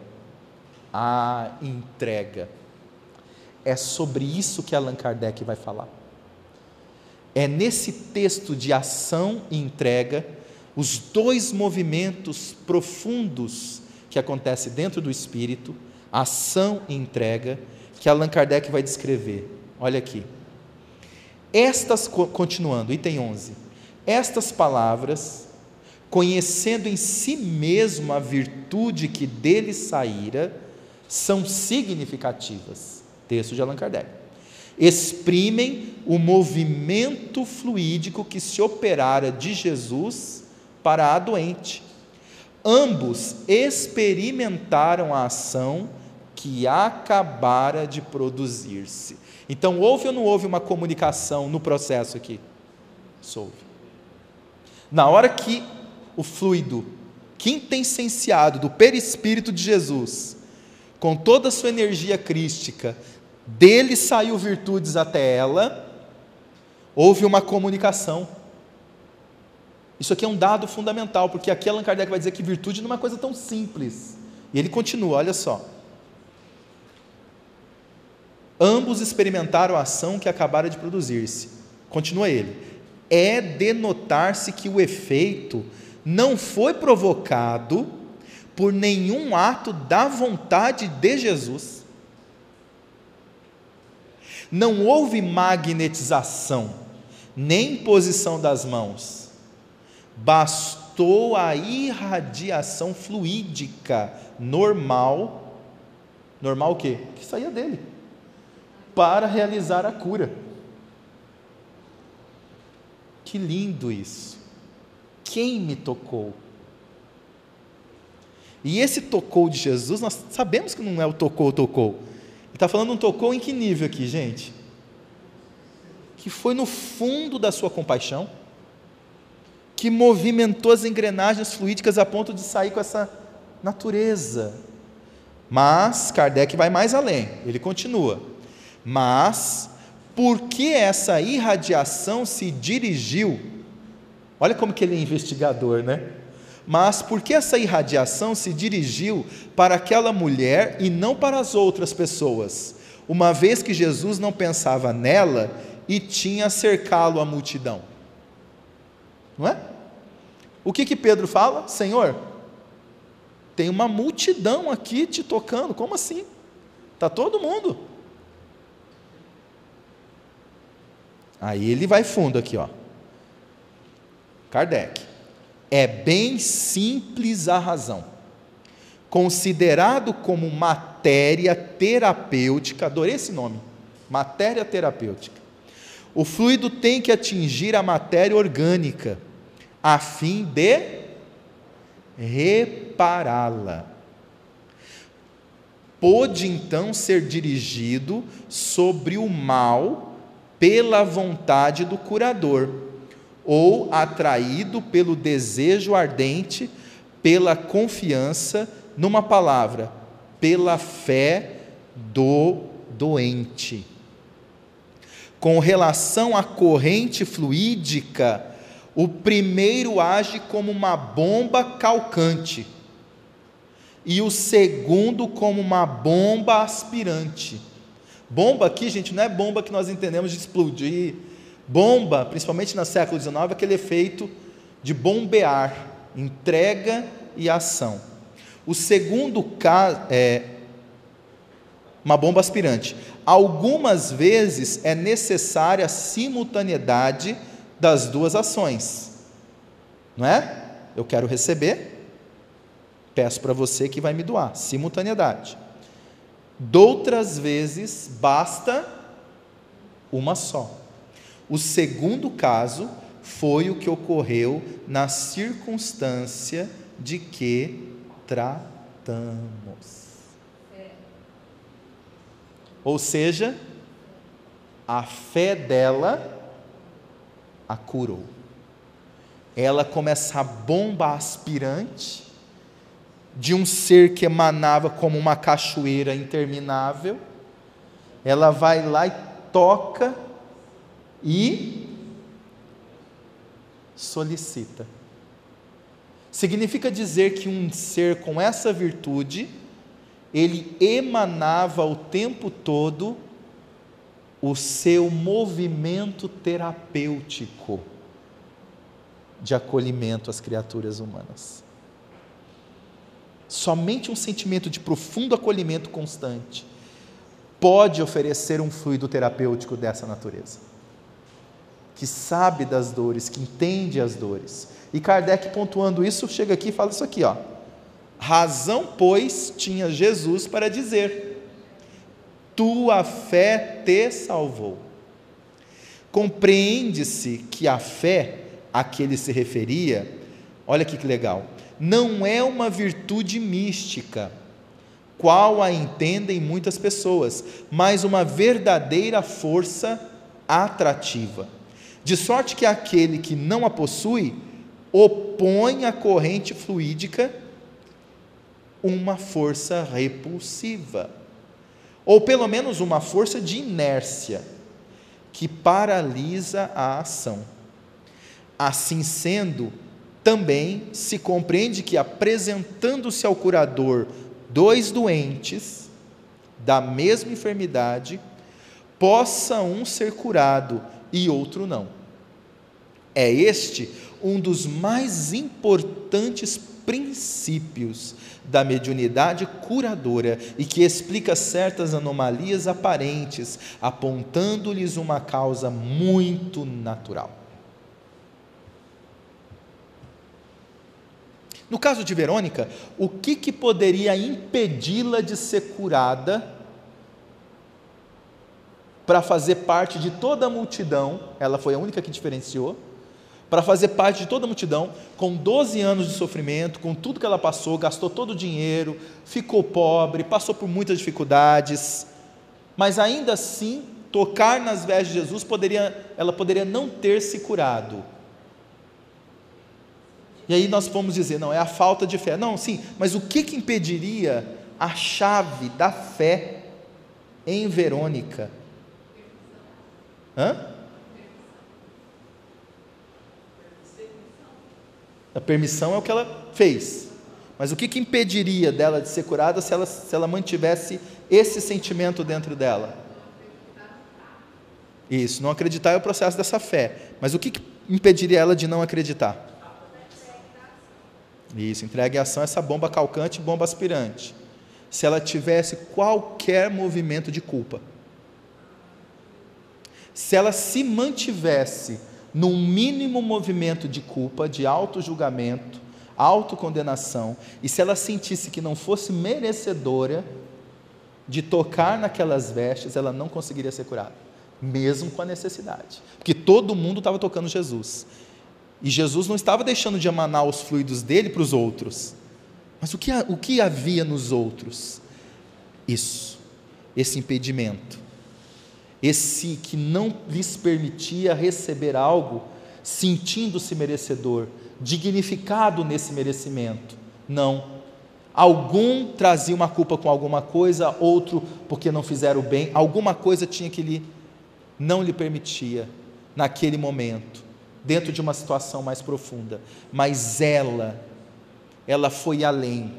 A entrega. É sobre isso que Allan Kardec vai falar. É nesse texto de ação e entrega, os dois movimentos profundos que acontecem dentro do espírito, ação e entrega, que Allan Kardec vai descrever. Olha aqui. Estas, continuando, item 11. Estas palavras, conhecendo em si mesmo a virtude que dele saíra, são significativas texto de Allan Kardec, exprimem o movimento fluídico que se operara de Jesus para a doente. Ambos experimentaram a ação que acabara de produzir-se. Então, houve ou não houve uma comunicação no processo aqui? Houve. Na hora que o fluido quintessenciado do perispírito de Jesus, com toda a sua energia crística, dele saiu virtudes até ela, houve uma comunicação. Isso aqui é um dado fundamental, porque aqui Allan Kardec vai dizer que virtude não é uma coisa tão simples. E ele continua, olha só. Ambos experimentaram a ação que acabara de produzir-se. Continua ele. É denotar-se que o efeito não foi provocado por nenhum ato da vontade de Jesus não houve magnetização, nem posição das mãos. bastou a irradiação fluídica normal, normal o quê? Que saía dele, para realizar a cura. Que lindo isso! Quem me tocou? E esse tocou de Jesus, nós sabemos que não é o tocou, tocou. Ele está falando um tocou em que nível aqui, gente? Que foi no fundo da sua compaixão, que movimentou as engrenagens fluídicas a ponto de sair com essa natureza. Mas Kardec vai mais além, ele continua. Mas, por que essa irradiação se dirigiu? Olha como que ele é investigador, né? Mas por que essa irradiação se dirigiu para aquela mulher e não para as outras pessoas? Uma vez que Jesus não pensava nela e tinha cercá-lo a multidão. Não é? O que que Pedro fala? Senhor, tem uma multidão aqui te tocando. Como assim? Tá todo mundo. Aí ele vai fundo aqui, ó. Kardec. É bem simples a razão. Considerado como matéria terapêutica, adorei esse nome, matéria terapêutica. O fluido tem que atingir a matéria orgânica, a fim de repará-la. Pôde então ser dirigido sobre o mal pela vontade do curador ou atraído pelo desejo ardente, pela confiança, numa palavra, pela fé do doente. Com relação à corrente fluídica, o primeiro age como uma bomba calcante e o segundo como uma bomba aspirante. Bomba aqui, gente, não é bomba que nós entendemos de explodir, Bomba, principalmente no século XIX, aquele efeito de bombear, entrega e ação. O segundo caso é uma bomba aspirante. Algumas vezes é necessária a simultaneidade das duas ações. Não é? Eu quero receber, peço para você que vai me doar. Simultaneidade. Doutras vezes basta uma só. O segundo caso foi o que ocorreu na circunstância de que tratamos. Ou seja, a fé dela a curou. Ela começa a bomba aspirante de um ser que emanava como uma cachoeira interminável. Ela vai lá e toca e solicita. Significa dizer que um ser com essa virtude, ele emanava o tempo todo o seu movimento terapêutico de acolhimento às criaturas humanas. Somente um sentimento de profundo acolhimento constante pode oferecer um fluido terapêutico dessa natureza que sabe das dores, que entende as dores. E Kardec, pontuando isso, chega aqui e fala isso aqui, ó. Razão, pois, tinha Jesus para dizer: Tua fé te salvou. Compreende-se que a fé a que ele se referia, olha que legal, não é uma virtude mística, qual a entendem muitas pessoas, mas uma verdadeira força atrativa de sorte que aquele que não a possui opõe à corrente fluídica uma força repulsiva, ou pelo menos uma força de inércia, que paralisa a ação. Assim sendo, também se compreende que, apresentando-se ao curador dois doentes da mesma enfermidade, possa um ser curado e outro não. É este um dos mais importantes princípios da mediunidade curadora e que explica certas anomalias aparentes, apontando-lhes uma causa muito natural. No caso de Verônica, o que, que poderia impedi-la de ser curada para fazer parte de toda a multidão? Ela foi a única que diferenciou. Para fazer parte de toda a multidão, com 12 anos de sofrimento, com tudo que ela passou, gastou todo o dinheiro, ficou pobre, passou por muitas dificuldades, mas ainda assim, tocar nas vestes de Jesus, poderia, ela poderia não ter se curado e aí nós vamos dizer, não, é a falta de fé. Não, sim, mas o que, que impediria a chave da fé em Verônica? Hã? A permissão é o que ela fez. Mas o que, que impediria dela de ser curada se ela, se ela mantivesse esse sentimento dentro dela? Isso, não acreditar é o processo dessa fé. Mas o que, que impediria ela de não acreditar? Isso, entregue a ação essa bomba calcante e bomba aspirante. Se ela tivesse qualquer movimento de culpa. Se ela se mantivesse num mínimo movimento de culpa, de auto-julgamento, autocondenação, e se ela sentisse que não fosse merecedora de tocar naquelas vestes, ela não conseguiria ser curada, mesmo com a necessidade, porque todo mundo estava tocando Jesus. E Jesus não estava deixando de emanar os fluidos dele para os outros. Mas o que, o que havia nos outros? Isso, esse impedimento, esse que não lhes permitia receber algo, sentindo-se merecedor, dignificado nesse merecimento. Não. Algum trazia uma culpa com alguma coisa, outro porque não fizeram bem, alguma coisa tinha que lhe não lhe permitia naquele momento dentro de uma situação mais profunda. Mas ela, ela foi além.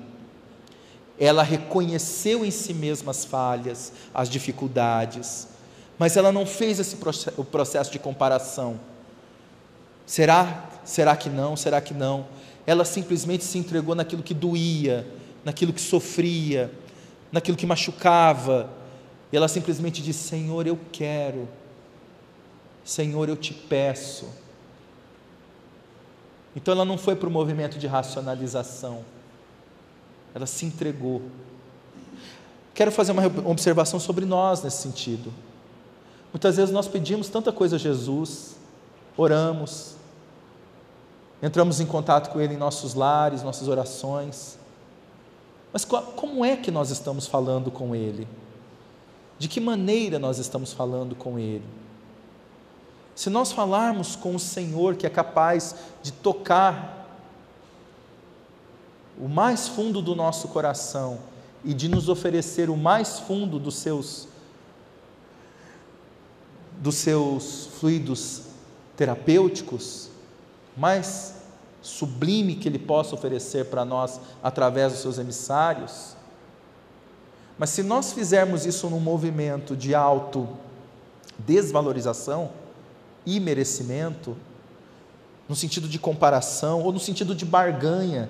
Ela reconheceu em si mesma as falhas, as dificuldades, mas ela não fez esse o processo de comparação. Será? Será que não? Será que não? Ela simplesmente se entregou naquilo que doía, naquilo que sofria, naquilo que machucava. Ela simplesmente disse: Senhor, eu quero. Senhor, eu te peço então ela não foi para o movimento de racionalização, ela se entregou. Quero fazer uma observação sobre nós nesse sentido. Muitas vezes nós pedimos tanta coisa a Jesus, oramos, entramos em contato com Ele em nossos lares, nossas orações, mas como é que nós estamos falando com Ele? De que maneira nós estamos falando com Ele? Se nós falarmos com o Senhor que é capaz de tocar o mais fundo do nosso coração e de nos oferecer o mais fundo dos seus dos seus fluidos terapêuticos, mais sublime que ele possa oferecer para nós através dos seus emissários. Mas se nós fizermos isso num movimento de auto desvalorização, e merecimento, no sentido de comparação ou no sentido de barganha.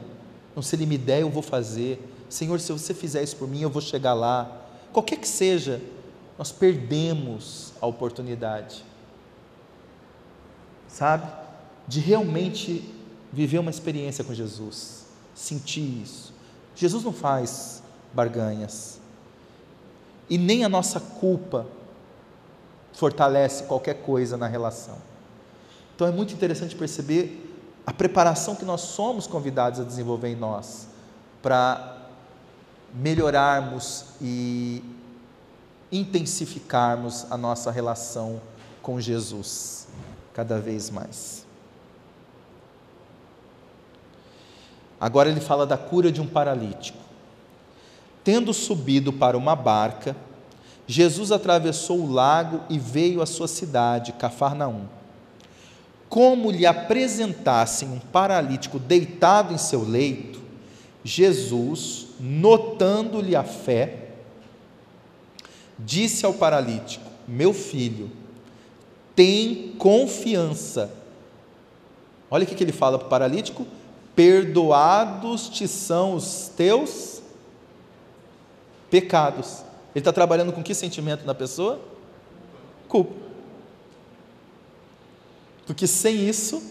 Não, se ele me der, eu vou fazer. Senhor, se você fizer isso por mim, eu vou chegar lá. Qualquer que seja, nós perdemos a oportunidade, sabe? De realmente viver uma experiência com Jesus, sentir isso. Jesus não faz barganhas, e nem a nossa culpa fortalece qualquer coisa na relação. Então é muito interessante perceber a preparação que nós somos convidados a desenvolver em nós para melhorarmos e intensificarmos a nossa relação com Jesus cada vez mais. Agora ele fala da cura de um paralítico. Tendo subido para uma barca, Jesus atravessou o lago e veio à sua cidade, Cafarnaum. Como lhe apresentassem um paralítico deitado em seu leito, Jesus, notando-lhe a fé, disse ao paralítico: Meu filho, tem confiança. Olha o que ele fala para o paralítico: Perdoados te são os teus pecados. Ele está trabalhando com que sentimento na pessoa? Culpa. Porque sem isso,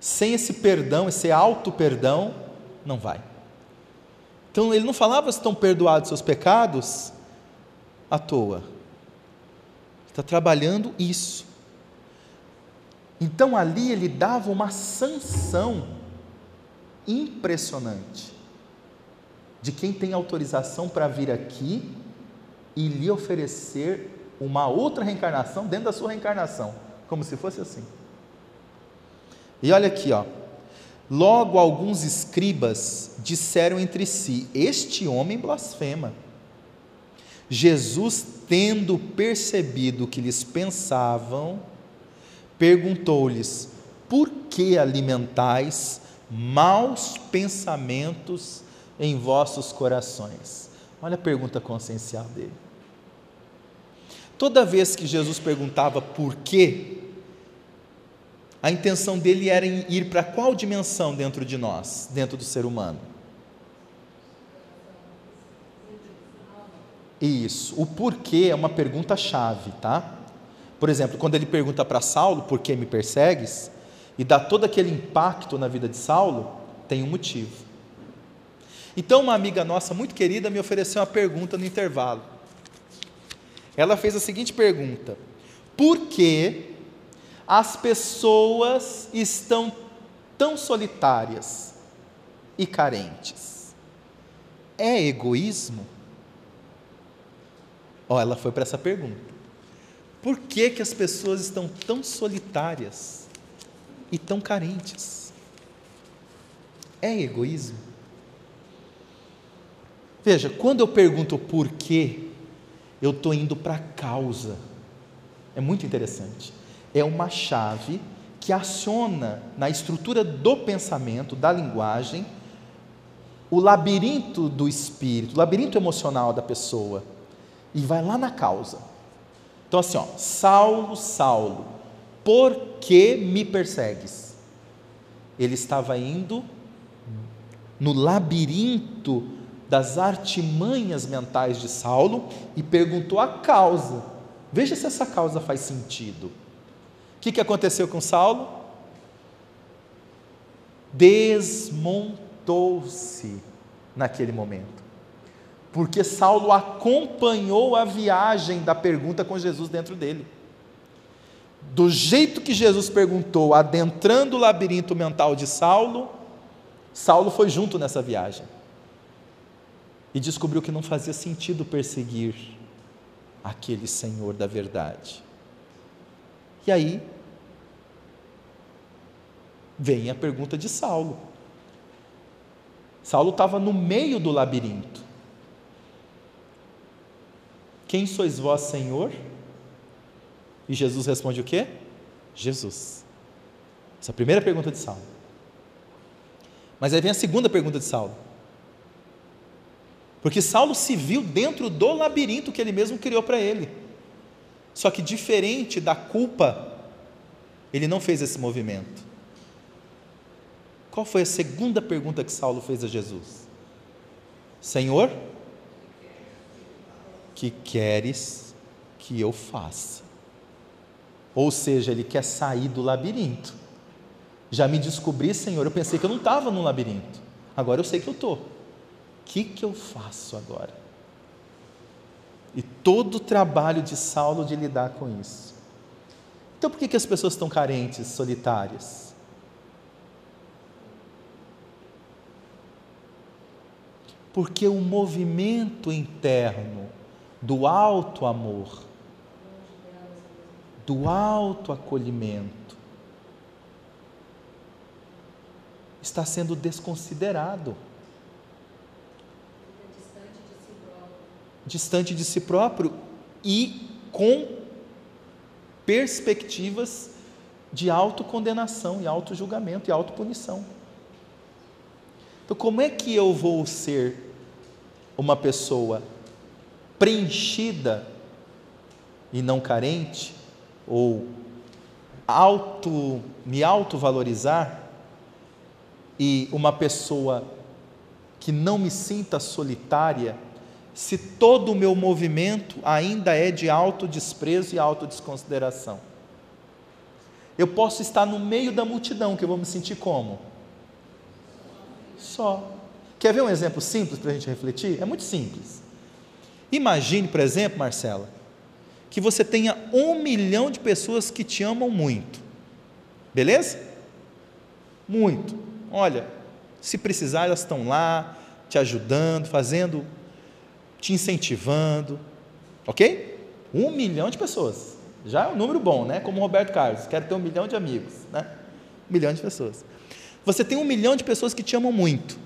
sem esse perdão, esse auto-perdão, não vai. Então ele não falava estão perdoados seus pecados à toa. Está trabalhando isso. Então ali ele dava uma sanção impressionante de quem tem autorização para vir aqui e lhe oferecer uma outra reencarnação dentro da sua reencarnação, como se fosse assim. E olha aqui, ó. Logo alguns escribas disseram entre si: Este homem blasfema. Jesus, tendo percebido o que lhes pensavam, perguntou-lhes: Por que alimentais maus pensamentos em vossos corações? Olha a pergunta consciencial dele. Toda vez que Jesus perguntava por quê, a intenção dele era ir para qual dimensão dentro de nós, dentro do ser humano? Isso. O porquê é uma pergunta chave, tá? Por exemplo, quando ele pergunta para Saulo, por que me persegues? E dá todo aquele impacto na vida de Saulo, tem um motivo. Então, uma amiga nossa muito querida me ofereceu uma pergunta no intervalo. Ela fez a seguinte pergunta: Por que as pessoas estão tão solitárias e carentes? É egoísmo? Ó, oh, ela foi para essa pergunta. Por que, que as pessoas estão tão solitárias e tão carentes? É egoísmo? Veja, quando eu pergunto por quê, eu estou indo para a causa. É muito interessante. É uma chave que aciona na estrutura do pensamento, da linguagem, o labirinto do espírito, o labirinto emocional da pessoa, e vai lá na causa. Então, assim, ó, Saulo, Saulo, por que me persegues? Ele estava indo no labirinto das artimanhas mentais de Saulo e perguntou a causa. Veja se essa causa faz sentido. O que, que aconteceu com Saulo? Desmontou-se naquele momento porque Saulo acompanhou a viagem da pergunta com Jesus dentro dele. Do jeito que Jesus perguntou, adentrando o labirinto mental de Saulo, Saulo foi junto nessa viagem e descobriu que não fazia sentido perseguir aquele Senhor da verdade. E aí vem a pergunta de Saulo. Saulo estava no meio do labirinto. Quem sois vós, Senhor? E Jesus responde o quê? Jesus. Essa é a primeira pergunta de Saulo. Mas aí vem a segunda pergunta de Saulo. Porque Saulo se viu dentro do labirinto que ele mesmo criou para ele. Só que diferente da culpa, ele não fez esse movimento. Qual foi a segunda pergunta que Saulo fez a Jesus? Senhor, que queres que eu faça? Ou seja, ele quer sair do labirinto. Já me descobri, Senhor, eu pensei que eu não estava no labirinto. Agora eu sei que eu estou. Que, que eu faço agora? E todo o trabalho de Saulo de lidar com isso. Então por que, que as pessoas estão carentes, solitárias? Porque o movimento interno do alto amor, do alto acolhimento, está sendo desconsiderado. Distante de si próprio e com perspectivas de autocondenação e autojulgamento e autopunição. Então, como é que eu vou ser uma pessoa preenchida e não carente, ou auto, me autovalorizar, e uma pessoa que não me sinta solitária, se todo o meu movimento ainda é de autodesprezo e autodesconsideração. Eu posso estar no meio da multidão, que eu vou me sentir como? Só. Quer ver um exemplo simples para a gente refletir? É muito simples. Imagine, por exemplo, Marcela, que você tenha um milhão de pessoas que te amam muito. Beleza? Muito. Olha, se precisar, elas estão lá, te ajudando, fazendo, te incentivando. Ok? Um milhão de pessoas. Já é um número bom, né? Como o Roberto Carlos, quero ter um milhão de amigos, né? Um milhão de pessoas. Você tem um milhão de pessoas que te amam muito,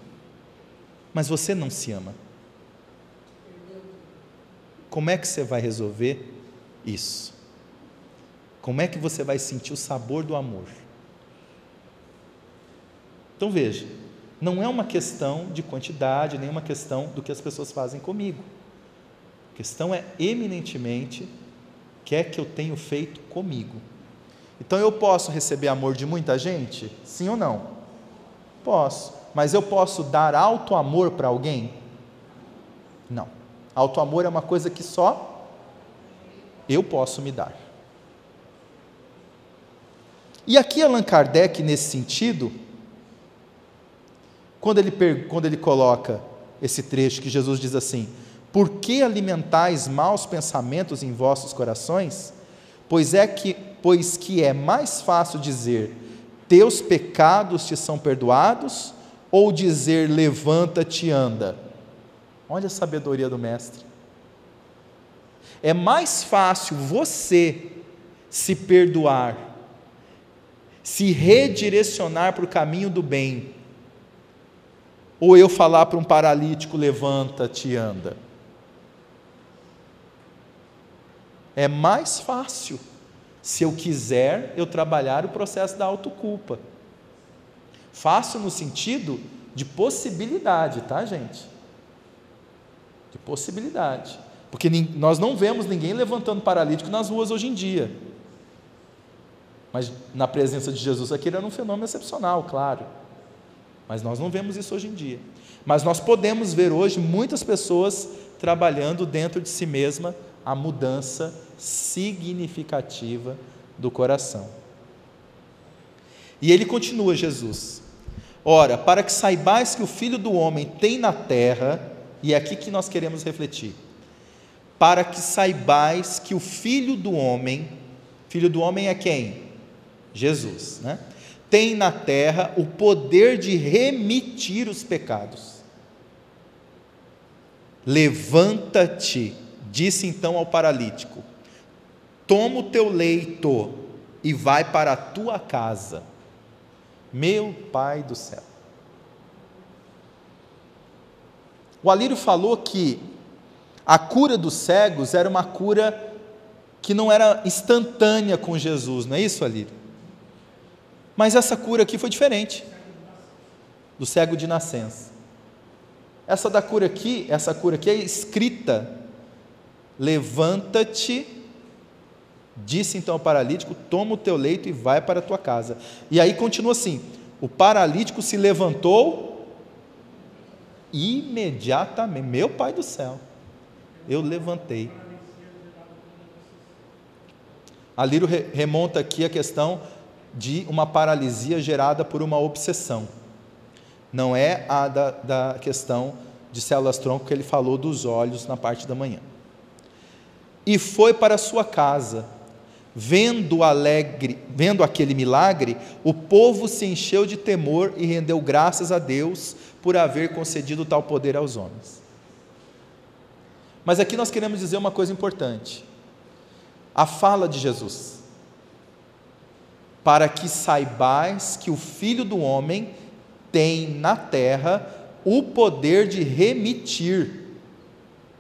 mas você não se ama. Como é que você vai resolver isso? Como é que você vai sentir o sabor do amor? Então veja, não é uma questão de quantidade, nem uma questão do que as pessoas fazem comigo. A questão é eminentemente o que é que eu tenho feito comigo. Então eu posso receber amor de muita gente? Sim ou não? Posso. Mas eu posso dar alto amor para alguém? Não. Alto amor é uma coisa que só eu posso me dar. E aqui Allan Kardec, nesse sentido, quando ele, quando ele coloca esse trecho que Jesus diz assim: Por que alimentais maus pensamentos em vossos corações? Pois é que, pois que é mais fácil dizer: Teus pecados te são perdoados, ou dizer: Levanta-te anda. Olha a sabedoria do mestre. É mais fácil você se perdoar, se redirecionar para o caminho do bem, ou eu falar para um paralítico: levanta-te e anda. É mais fácil, se eu quiser, eu trabalhar o processo da autoculpa. Fácil no sentido de possibilidade, tá, gente? De possibilidade. Porque nós não vemos ninguém levantando paralítico nas ruas hoje em dia. Mas na presença de Jesus aqui era um fenômeno excepcional, claro. Mas nós não vemos isso hoje em dia. Mas nós podemos ver hoje muitas pessoas trabalhando dentro de si mesma a mudança significativa do coração. E ele continua, Jesus: Ora, para que saibais que o Filho do Homem tem na terra, e é aqui que nós queremos refletir para que saibais que o Filho do Homem, Filho do Homem é quem? Jesus, né? Tem na terra o poder de remitir os pecados. Levanta-te, disse então ao paralítico: toma o teu leito e vai para a tua casa. Meu Pai do céu. O Alírio falou que a cura dos cegos era uma cura que não era instantânea com Jesus, não é isso, Alírio? Mas essa cura aqui foi diferente do cego de nascença. Essa da cura aqui, essa cura aqui é escrita: Levanta-te, disse então ao paralítico: Toma o teu leito e vai para a tua casa. E aí continua assim: O paralítico se levantou imediatamente. Meu Pai do céu eu levantei. A Lírio remonta aqui a questão de uma paralisia gerada por uma obsessão. Não é a da, da questão de células-tronco que ele falou dos olhos na parte da manhã. E foi para sua casa. Vendo alegre, vendo aquele milagre, o povo se encheu de temor e rendeu graças a Deus por haver concedido tal poder aos homens. Mas aqui nós queremos dizer uma coisa importante. A fala de Jesus. Para que saibais que o Filho do Homem tem na terra o poder de remitir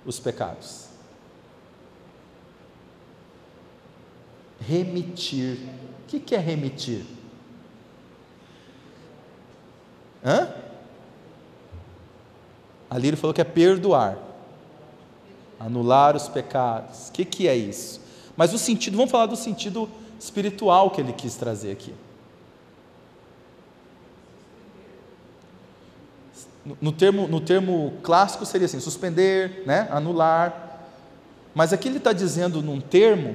os pecados. Remitir. O que é remitir? Hã? Ali ele falou que é perdoar anular os pecados. O que, que é isso? Mas o sentido, vamos falar do sentido espiritual que ele quis trazer aqui. No termo, no termo clássico seria assim, suspender, né? anular. Mas aqui ele está dizendo num termo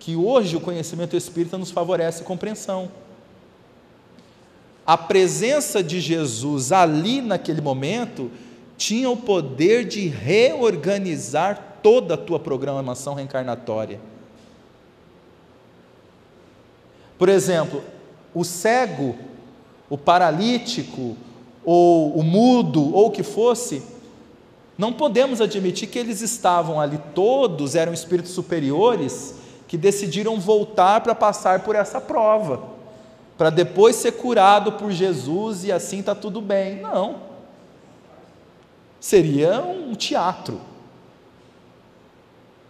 que hoje o conhecimento espírita nos favorece compreensão. A presença de Jesus ali naquele momento tinha o poder de reorganizar toda a tua programação reencarnatória. Por exemplo, o cego, o paralítico, ou o mudo, ou o que fosse, não podemos admitir que eles estavam ali, todos eram espíritos superiores que decidiram voltar para passar por essa prova, para depois ser curado por Jesus e assim está tudo bem. Não. Seria um teatro.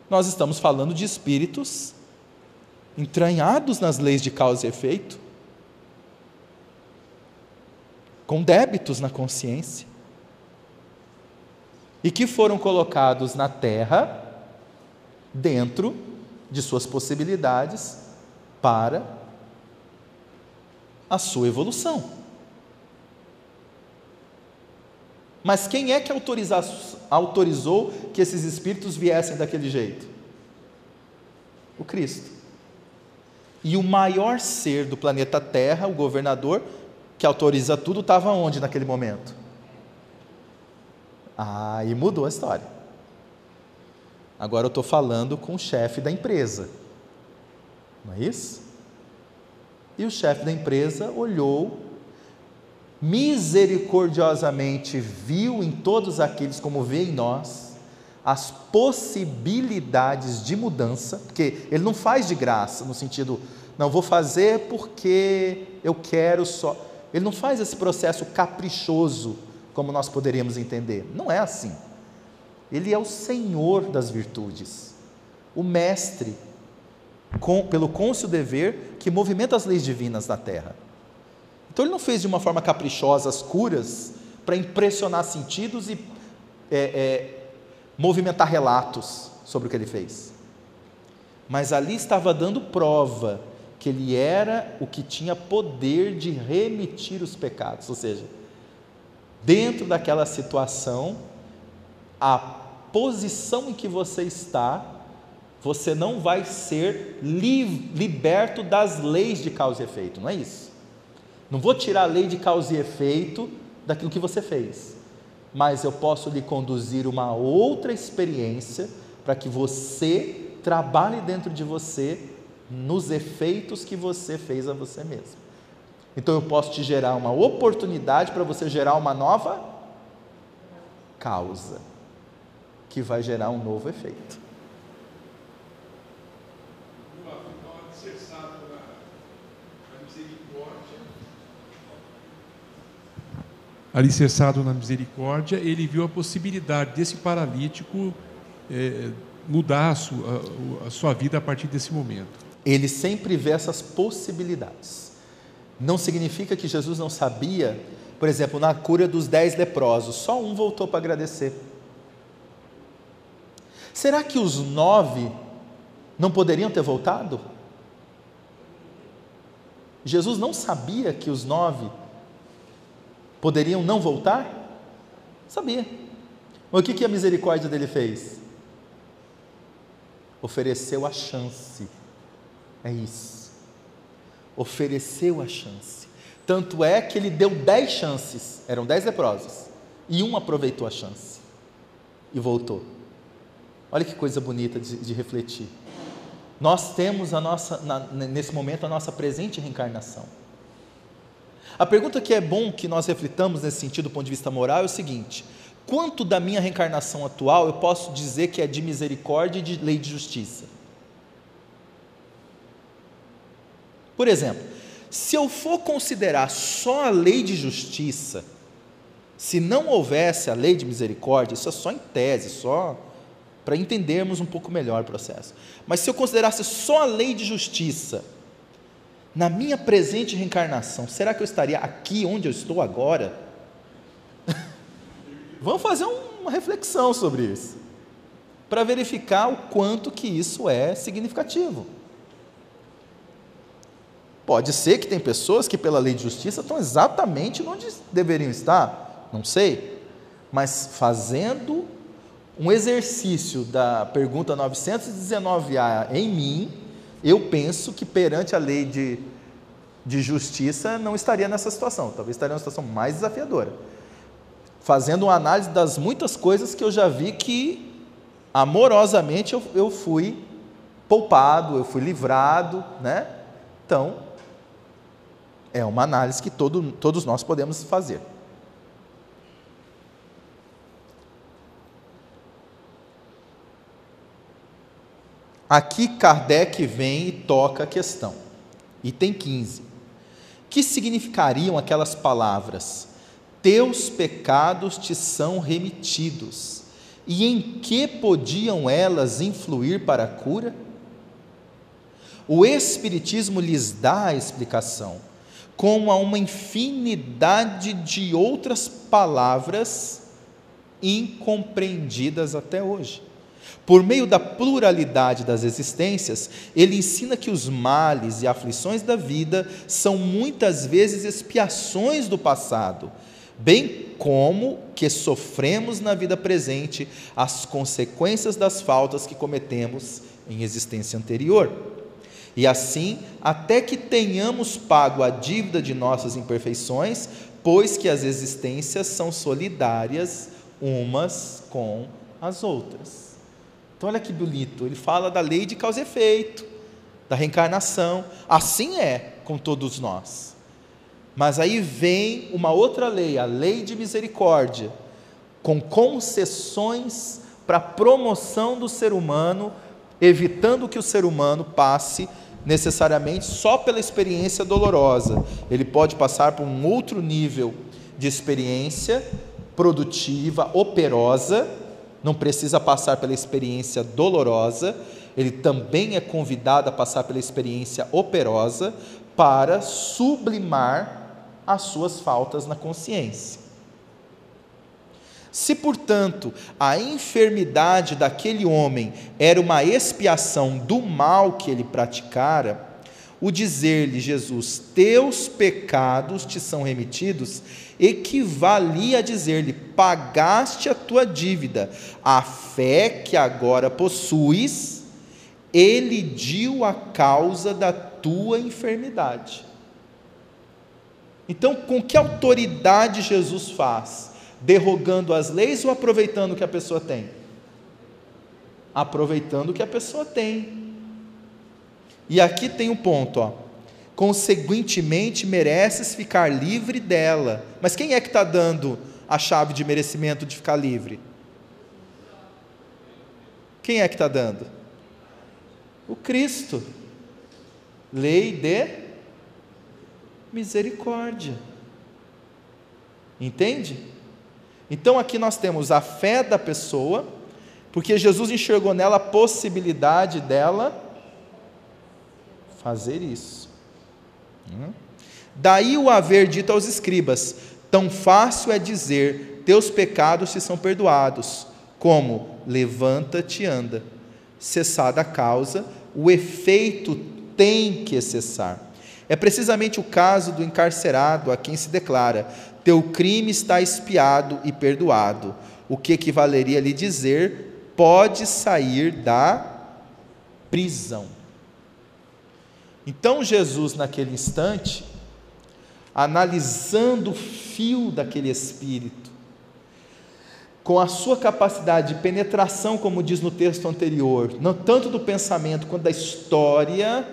Nós estamos falando de espíritos entranhados nas leis de causa e efeito, com débitos na consciência, e que foram colocados na terra dentro de suas possibilidades para a sua evolução. Mas quem é que autorizou que esses espíritos viessem daquele jeito? O Cristo. E o maior ser do planeta Terra, o governador, que autoriza tudo, estava onde naquele momento? Ah, e mudou a história. Agora eu estou falando com o chefe da empresa. Não é isso? E o chefe da empresa olhou, misericordiosamente viu em todos aqueles, como vê em nós, as possibilidades de mudança, porque ele não faz de graça, no sentido, não vou fazer porque eu quero só. Ele não faz esse processo caprichoso, como nós poderíamos entender. Não é assim. Ele é o Senhor das virtudes, o Mestre, com, pelo côncio dever que movimenta as leis divinas na terra. Então ele não fez de uma forma caprichosa as curas para impressionar sentidos e é, é, movimentar relatos sobre o que ele fez. Mas ali estava dando prova que ele era o que tinha poder de remitir os pecados, ou seja, dentro daquela situação, a posição em que você está, você não vai ser li liberto das leis de causa e efeito, não é isso? Não vou tirar a lei de causa e efeito daquilo que você fez, mas eu posso lhe conduzir uma outra experiência para que você trabalhe dentro de você nos efeitos que você fez a você mesmo. Então eu posso te gerar uma oportunidade para você gerar uma nova causa que vai gerar um novo efeito. Alicerçado na misericórdia, ele viu a possibilidade desse paralítico é, mudar a sua, a sua, vida a partir desse momento. Ele sempre vê essas possibilidades. Não significa que Jesus não sabia, por exemplo, na cura dos dez leprosos, só um voltou para agradecer. Será que os nove não poderiam ter voltado? Jesus não sabia que os nove poderiam não voltar? Sabia. Mas o que, que a misericórdia dele fez? Ofereceu a chance. É isso. Ofereceu a chance. Tanto é que ele deu dez chances, eram dez leprosos, e um aproveitou a chance e voltou. Olha que coisa bonita de, de refletir. Nós temos a nossa, na, nesse momento a nossa presente reencarnação. A pergunta que é bom que nós reflitamos nesse sentido do ponto de vista moral é o seguinte: quanto da minha reencarnação atual eu posso dizer que é de misericórdia e de lei de justiça? Por exemplo, se eu for considerar só a lei de justiça, se não houvesse a lei de misericórdia, isso é só em tese, só para entendermos um pouco melhor o processo. Mas se eu considerasse só a lei de justiça, na minha presente reencarnação, será que eu estaria aqui onde eu estou agora? Vamos fazer uma reflexão sobre isso, para verificar o quanto que isso é significativo. Pode ser que tem pessoas que pela lei de justiça estão exatamente onde deveriam estar, não sei, mas fazendo um exercício da pergunta 919A em mim, eu penso que perante a lei de, de justiça não estaria nessa situação, talvez estaria numa situação mais desafiadora. Fazendo uma análise das muitas coisas que eu já vi que amorosamente eu, eu fui poupado, eu fui livrado, né? Então, é uma análise que todo, todos nós podemos fazer. Aqui Kardec vem e toca a questão. Item 15. Que significariam aquelas palavras? Teus pecados te são remitidos. E em que podiam elas influir para a cura? O Espiritismo lhes dá a explicação, como a uma infinidade de outras palavras incompreendidas até hoje. Por meio da pluralidade das existências, ele ensina que os males e aflições da vida são muitas vezes expiações do passado, bem como que sofremos na vida presente as consequências das faltas que cometemos em existência anterior. E assim, até que tenhamos pago a dívida de nossas imperfeições, pois que as existências são solidárias umas com as outras. Então, olha que bonito, ele fala da lei de causa e efeito, da reencarnação. Assim é com todos nós. Mas aí vem uma outra lei, a lei de misericórdia, com concessões para a promoção do ser humano, evitando que o ser humano passe necessariamente só pela experiência dolorosa. Ele pode passar por um outro nível de experiência produtiva, operosa, não precisa passar pela experiência dolorosa, ele também é convidado a passar pela experiência operosa para sublimar as suas faltas na consciência. Se, portanto, a enfermidade daquele homem era uma expiação do mal que ele praticara, o dizer-lhe Jesus, teus pecados te são remitidos, equivalia a dizer-lhe, pagaste a tua dívida, a fé que agora possuis, ele deu a causa da tua enfermidade. Então, com que autoridade Jesus faz? derrogando as leis ou aproveitando o que a pessoa tem? Aproveitando o que a pessoa tem. E aqui tem um ponto, ó. Consequentemente, mereces ficar livre dela. Mas quem é que está dando a chave de merecimento de ficar livre? Quem é que está dando? O Cristo. Lei de misericórdia. Entende? Então aqui nós temos a fé da pessoa, porque Jesus enxergou nela a possibilidade dela fazer isso. Hum? Daí o haver dito aos escribas: tão fácil é dizer, teus pecados te são perdoados, como levanta-te e anda. Cessada a causa, o efeito tem que cessar. É precisamente o caso do encarcerado a quem se declara: teu crime está expiado e perdoado. O que equivaleria a lhe dizer: pode sair da prisão. Então Jesus, naquele instante, analisando o fio daquele espírito, com a sua capacidade de penetração, como diz no texto anterior, não tanto do pensamento quanto da história,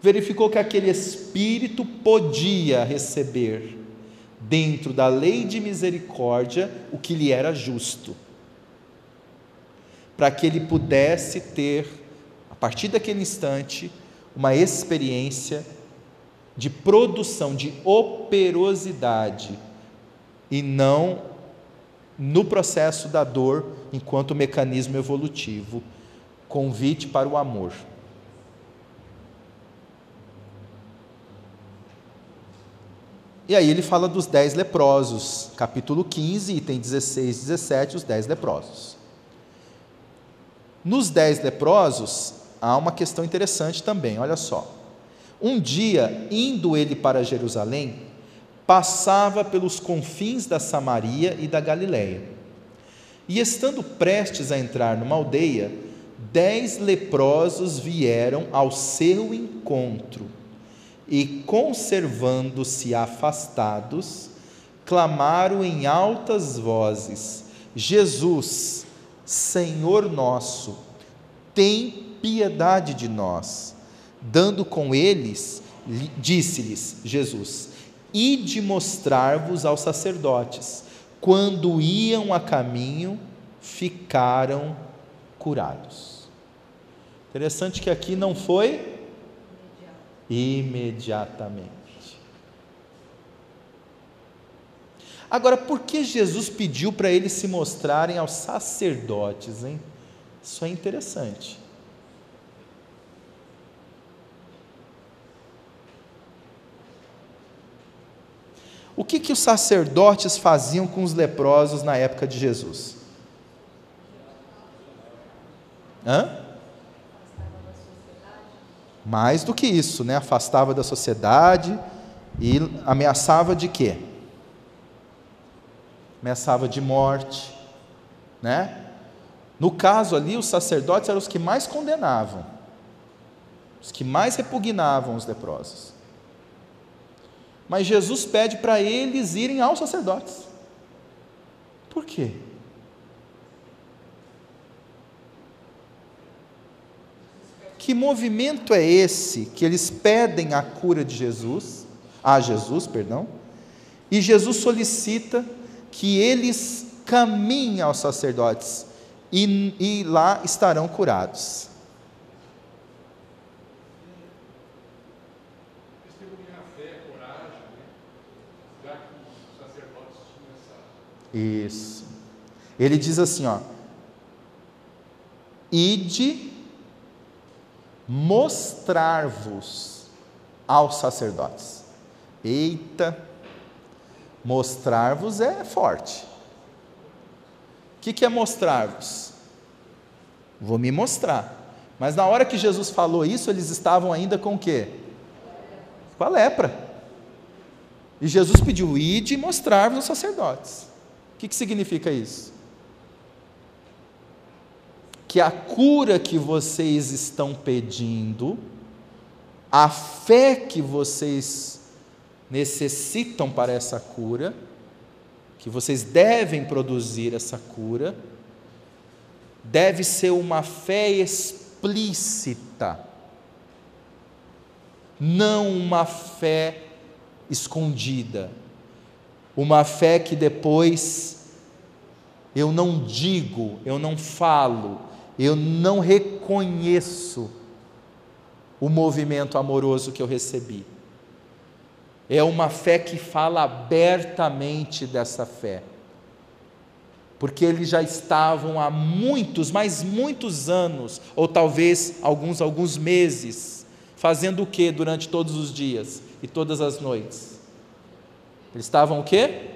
verificou que aquele espírito podia receber dentro da lei de misericórdia o que lhe era justo, para que ele pudesse ter, a partir daquele instante, uma experiência de produção, de operosidade, e não no processo da dor enquanto mecanismo evolutivo. Convite para o amor. E aí ele fala dos dez leprosos, capítulo 15, item 16 e 17, os dez leprosos. Nos dez leprosos, há uma questão interessante também, olha só. Um dia, indo ele para Jerusalém, passava pelos confins da Samaria e da Galiléia. E estando prestes a entrar numa aldeia, dez leprosos vieram ao seu encontro e, conservando-se afastados, clamaram em altas vozes: Jesus, Senhor nosso, tem piedade de nós. Dando com eles, disse-lhes Jesus: Ide mostrar-vos aos sacerdotes. Quando iam a caminho, ficaram curados. Interessante que aqui não foi imediatamente. Agora, por que Jesus pediu para eles se mostrarem aos sacerdotes, hein? Isso é interessante. O que, que os sacerdotes faziam com os leprosos na época de Jesus? Hã? Mais do que isso, né? Afastava da sociedade e ameaçava de quê? Ameaçava de morte, né? No caso ali, os sacerdotes eram os que mais condenavam, os que mais repugnavam os leprosos. Mas Jesus pede para eles irem aos sacerdotes. Por quê? Que movimento é esse que eles pedem a cura de Jesus, a Jesus, perdão, e Jesus solicita que eles caminhem aos sacerdotes e, e lá estarão curados. Isso. Ele diz assim, ó: Ide mostrar-vos aos sacerdotes. Eita, mostrar-vos é forte. O que, que é mostrar-vos? Vou me mostrar. Mas na hora que Jesus falou isso, eles estavam ainda com o quê? Com a lepra. E Jesus pediu: ide mostrar-vos aos sacerdotes. O que, que significa isso? Que a cura que vocês estão pedindo, a fé que vocês necessitam para essa cura, que vocês devem produzir essa cura, deve ser uma fé explícita, não uma fé escondida uma fé que depois eu não digo, eu não falo, eu não reconheço o movimento amoroso que eu recebi. É uma fé que fala abertamente dessa fé. Porque eles já estavam há muitos, mas muitos anos, ou talvez alguns alguns meses, fazendo o que durante todos os dias e todas as noites? Eles estavam o quê?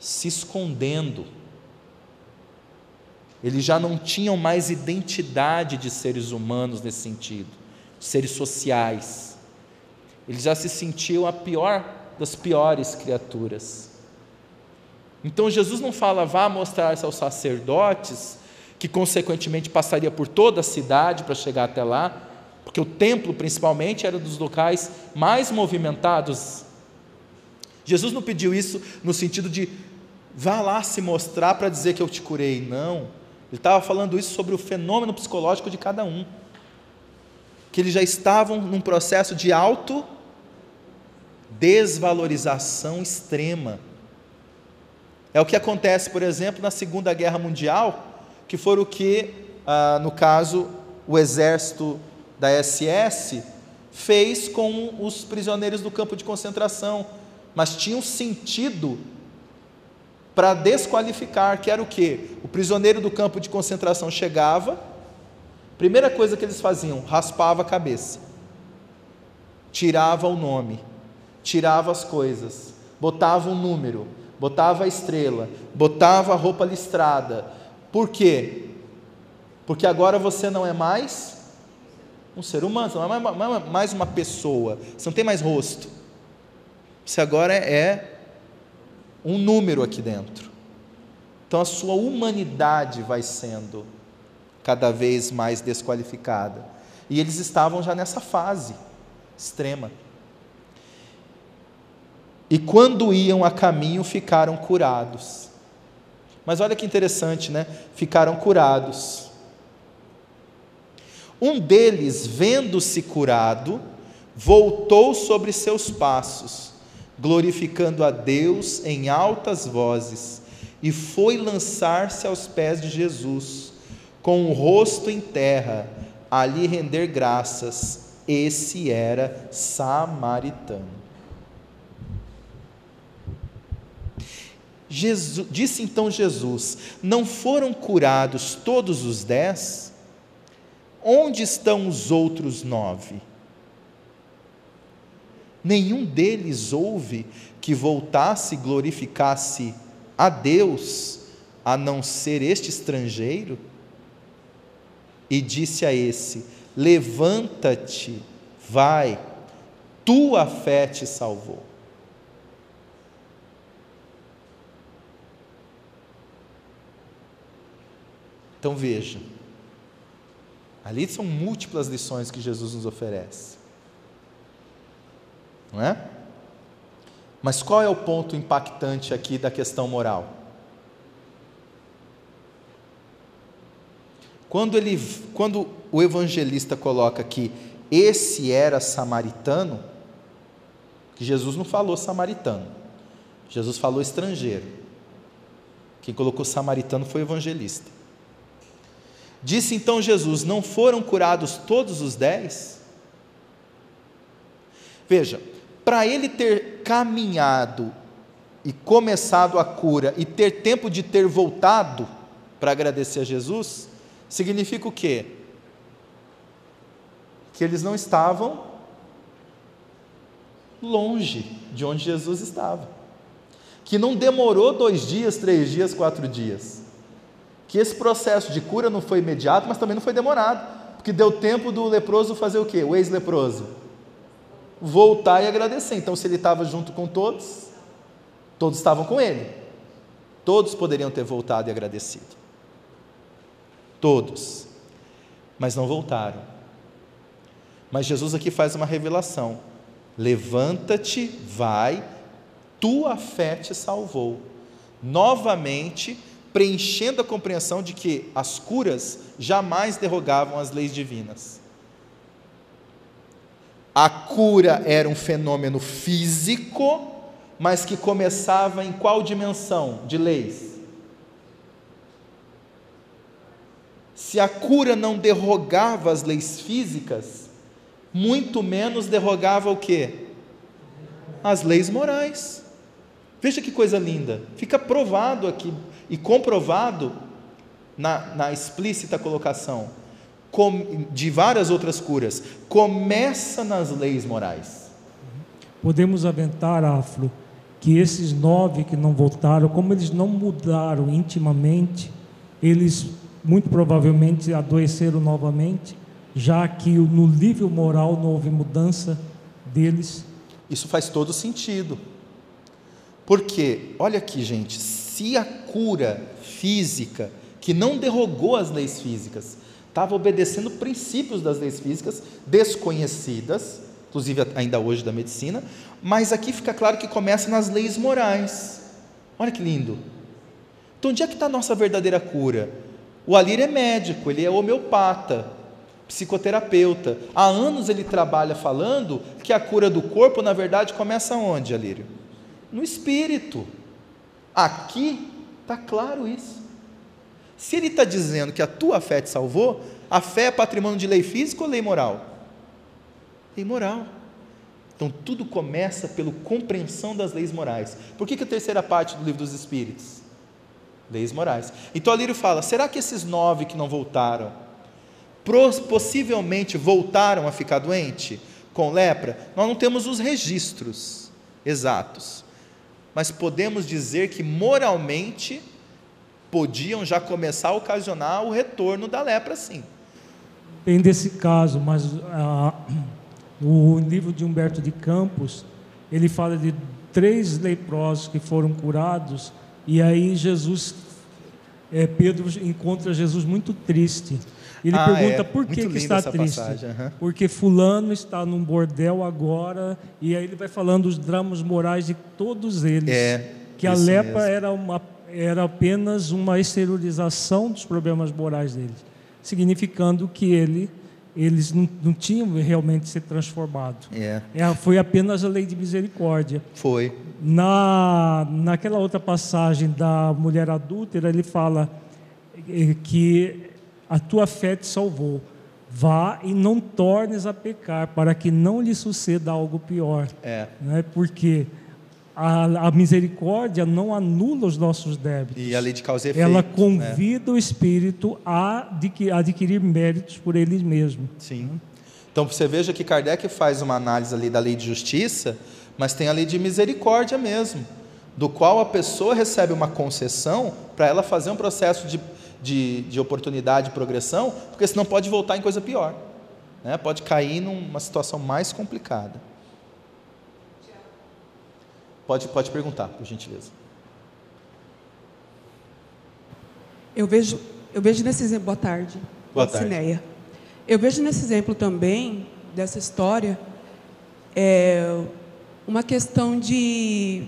Se escondendo. Eles já não tinham mais identidade de seres humanos nesse sentido, seres sociais. Eles já se sentiam a pior das piores criaturas. Então Jesus não fala, vá mostrar-se aos sacerdotes, que consequentemente passaria por toda a cidade para chegar até lá, porque o templo principalmente era dos locais mais movimentados Jesus não pediu isso no sentido de vá lá se mostrar para dizer que eu te curei. Não. Ele estava falando isso sobre o fenômeno psicológico de cada um. Que eles já estavam num processo de auto desvalorização extrema. É o que acontece, por exemplo, na Segunda Guerra Mundial, que foi o que, ah, no caso, o exército da SS fez com os prisioneiros do campo de concentração mas tinha um sentido para desqualificar, que era o quê? O prisioneiro do campo de concentração chegava, primeira coisa que eles faziam, raspava a cabeça, tirava o nome, tirava as coisas, botava um número, botava a estrela, botava a roupa listrada. Por quê? Porque agora você não é mais um ser humano, você não é mais uma pessoa, você não tem mais rosto. Você agora é um número aqui dentro. Então a sua humanidade vai sendo cada vez mais desqualificada. E eles estavam já nessa fase extrema. E quando iam a caminho, ficaram curados. Mas olha que interessante, né? Ficaram curados. Um deles, vendo-se curado, voltou sobre seus passos, glorificando a Deus em altas vozes, e foi lançar-se aos pés de Jesus, com o rosto em terra, ali render graças. Esse era samaritano. Jesus, disse então Jesus: Não foram curados todos os dez? Onde estão os outros nove? Nenhum deles houve que voltasse e glorificasse a Deus, a não ser este estrangeiro? E disse a esse: Levanta-te, vai, tua fé te salvou. Então veja, ali são múltiplas lições que Jesus nos oferece. Não é? Mas qual é o ponto impactante aqui da questão moral? Quando, ele, quando o evangelista coloca que esse era samaritano, Jesus não falou samaritano, Jesus falou estrangeiro. Quem colocou samaritano foi o evangelista. Disse então Jesus: Não foram curados todos os dez? Veja, para ele ter caminhado e começado a cura e ter tempo de ter voltado para agradecer a Jesus, significa o quê? Que eles não estavam longe de onde Jesus estava. Que não demorou dois dias, três dias, quatro dias que esse processo de cura não foi imediato, mas também não foi demorado, porque deu tempo do leproso fazer o quê? O ex-leproso voltar e agradecer. Então, se ele estava junto com todos, todos estavam com ele. Todos poderiam ter voltado e agradecido. Todos. Mas não voltaram. Mas Jesus aqui faz uma revelação: levanta-te, vai, tua fé te salvou. Novamente, preenchendo a compreensão de que as curas jamais derrogavam as leis divinas. A cura era um fenômeno físico, mas que começava em qual dimensão de leis? Se a cura não derrogava as leis físicas, muito menos derrogava o que? As leis morais. Veja que coisa linda. Fica provado aqui e comprovado na, na explícita colocação de várias outras curas, começa nas leis morais. Podemos aventar, Afro, que esses nove que não voltaram, como eles não mudaram intimamente, eles muito provavelmente adoeceram novamente, já que no nível moral não houve mudança deles. Isso faz todo sentido. Porque, olha aqui, gente, se a cura física, que não derrogou as leis físicas, estava obedecendo princípios das leis físicas desconhecidas, inclusive ainda hoje da medicina, mas aqui fica claro que começa nas leis morais. Olha que lindo. Então, onde é que está a nossa verdadeira cura? O Alir é médico, ele é homeopata, psicoterapeuta. Há anos ele trabalha falando que a cura do corpo, na verdade, começa onde, Alírio? No espírito. Aqui está claro isso. Se ele está dizendo que a tua fé te salvou, a fé é patrimônio de lei física ou lei moral? Lei moral. Então tudo começa pela compreensão das leis morais. Por que, que a terceira parte do livro dos Espíritos? Leis morais. Então Alírio fala: será que esses nove que não voltaram, possivelmente voltaram a ficar doente com lepra? Nós não temos os registros exatos mas podemos dizer que moralmente podiam já começar a ocasionar o retorno da lepra, sim. Tem desse caso, mas ah, o livro de Humberto de Campos, ele fala de três leprosos que foram curados, e aí Jesus, é, Pedro encontra Jesus muito triste. Ele Ah, pergunta é. por que, que está triste. aham. Porque fulano está num bordel agora, e aí ele vai falando os dramas morais de todos eles. É, que a lepra mesmo. era, uma, era apenas uma exteriorização dos problemas morais deles, significando que ele, eles não, não tinham realmente se transformado. É, É, foi apenas a lei de misericórdia. foi. Na, naquela outra passagem da mulher adúltera, ele fala eh, que a tua fé te salvou. Vá e não tornes a pecar, para que não lhe suceda algo pior. É. Né? Porque a, a misericórdia não anula os nossos débitos. E a lei de causa e efeito. Ela né? convida o espírito a adquirir méritos por ele mesmo. Sim. Então você veja que Kardec faz uma análise ali da lei de justiça, mas tem a lei de misericórdia mesmo, do qual a pessoa recebe uma concessão para ela fazer um processo de, de, de oportunidade e progressão, porque senão pode voltar em coisa pior. Né? Pode cair numa situação mais complicada. Pode, pode perguntar, por gentileza. Eu vejo, eu vejo nesse exemplo. Boa tarde. Boa tarde. Cineia. Eu vejo nesse exemplo também, dessa história, é, uma questão de.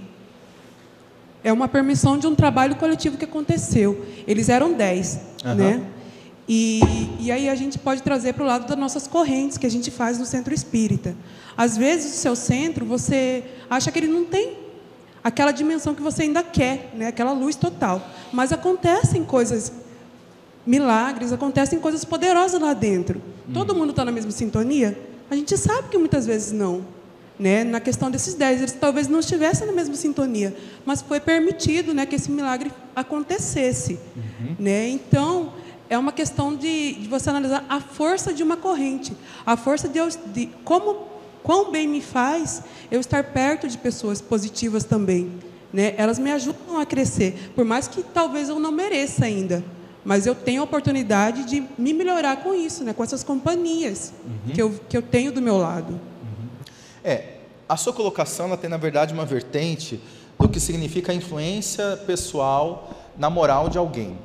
É uma permissão de um trabalho coletivo que aconteceu. Eles eram dez, Aham. né? E, e aí a gente pode trazer para o lado das nossas correntes que a gente faz no centro espírita. Às vezes o seu centro, você acha que ele não tem aquela dimensão que você ainda quer, né? aquela luz total. Mas acontecem coisas, milagres, acontecem coisas poderosas lá dentro. Todo mundo está na mesma sintonia? A gente sabe que muitas vezes não. Né? Na questão desses dez, eles talvez não estivessem na mesma sintonia, mas foi permitido né, que esse milagre acontecesse. Né? Então, é uma questão de, de você analisar a força de uma corrente, a força de, de como quão bem me faz eu estar perto de pessoas positivas também. Né? Elas me ajudam a crescer, por mais que talvez eu não mereça ainda, mas eu tenho a oportunidade de me melhorar com isso, né? com essas companhias que, eu, que eu tenho do meu lado. É, a sua colocação ela tem na verdade uma vertente do que significa a influência pessoal na moral de alguém,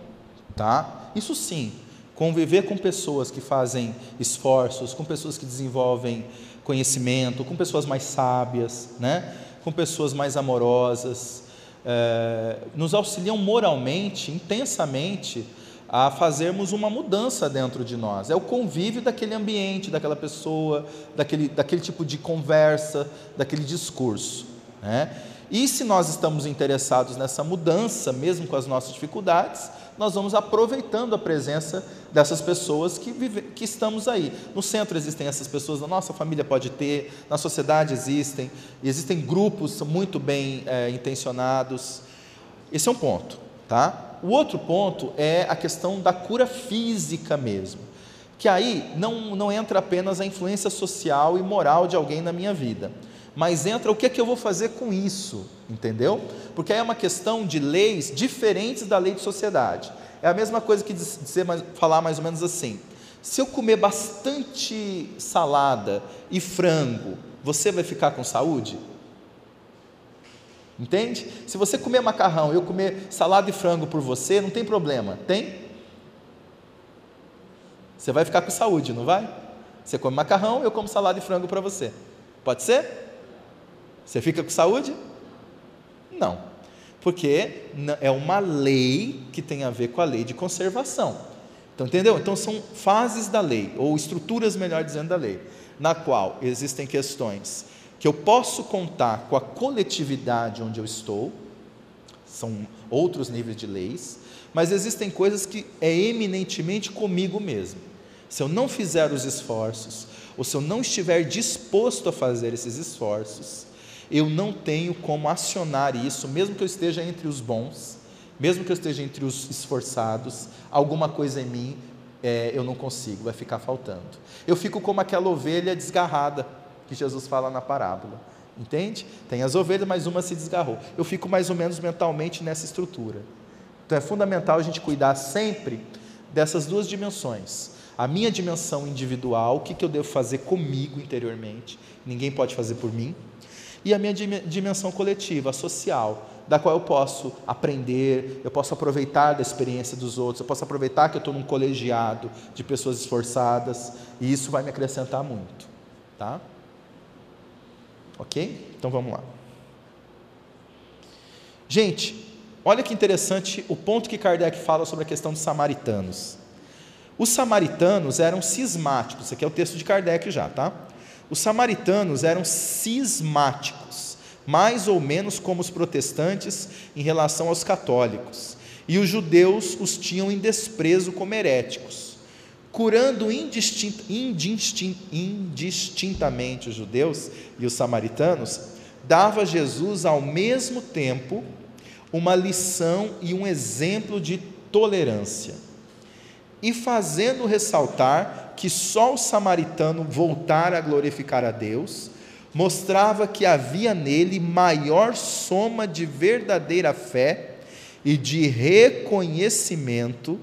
tá? Isso sim, conviver com pessoas que fazem esforços, com pessoas que desenvolvem conhecimento, com pessoas mais sábias, né? Com pessoas mais amorosas, eh, nos auxiliam moralmente, intensamente a fazermos uma mudança dentro de nós. É o convívio daquele ambiente, daquela pessoa, daquele, daquele tipo de conversa, daquele discurso. Né? E se nós estamos interessados nessa mudança, mesmo com as nossas dificuldades, nós vamos aproveitando a presença dessas pessoas que, vive, que estamos aí. No centro existem essas pessoas, na nossa família pode ter, na sociedade existem, existem grupos muito bem eh, intencionados. Esse é um ponto, tá? O outro ponto é a questão da cura física mesmo, que aí não, não entra apenas a influência social e moral de alguém na minha vida, mas entra o que é que eu vou fazer com isso, entendeu? Porque aí é uma questão de leis diferentes da lei de sociedade. É a mesma coisa que diz- dizer, falar mais ou menos assim: se eu comer bastante salada e frango, você vai ficar com saúde? Entende? Se você comer macarrão e eu comer salada e frango por você, não tem problema, tem? Você vai ficar com saúde, não vai? Você come macarrão, eu como salada e frango para você. Pode ser? Você fica com saúde? Não. Porque é uma lei que tem a ver com a lei de conservação. Então, entendeu? Então, são fases da lei, ou estruturas, melhor dizendo, da lei, na qual existem questões que eu posso contar com a coletividade onde eu estou, são outros níveis de leis, mas existem coisas que é eminentemente comigo mesmo. Se eu não fizer os esforços, ou se eu não estiver disposto a fazer esses esforços, eu não tenho como acionar isso, mesmo que eu esteja entre os bons, mesmo que eu esteja entre os esforçados, alguma coisa em mim é, eu não consigo, vai ficar faltando. Eu fico como aquela ovelha desgarrada que Jesus fala na parábola. Entende? Tem as ovelhas, mas uma se desgarrou. Eu fico mais ou menos mentalmente nessa estrutura. Então é fundamental a gente cuidar sempre dessas duas dimensões. A minha dimensão individual, o que, que eu devo fazer comigo interiormente, ninguém pode fazer por mim. E a minha dim- dimensão coletiva, social, da qual eu posso aprender, eu posso aproveitar da experiência dos outros, eu posso aproveitar que eu estou num colegiado de pessoas esforçadas, e isso vai me acrescentar muito, tá? Ok? Então vamos lá. Gente, olha que interessante o ponto que Kardec fala sobre a questão dos samaritanos. Os samaritanos eram cismáticos, aqui é o texto de Kardec já, tá? Os samaritanos eram cismáticos, mais ou menos como os protestantes em relação aos católicos, e os judeus os tinham em desprezo como heréticos. Curando indistint, indistint, indistintamente os judeus e os samaritanos, dava Jesus ao mesmo tempo uma lição e um exemplo de tolerância, e fazendo ressaltar que só o samaritano voltara a glorificar a Deus, mostrava que havia nele maior soma de verdadeira fé e de reconhecimento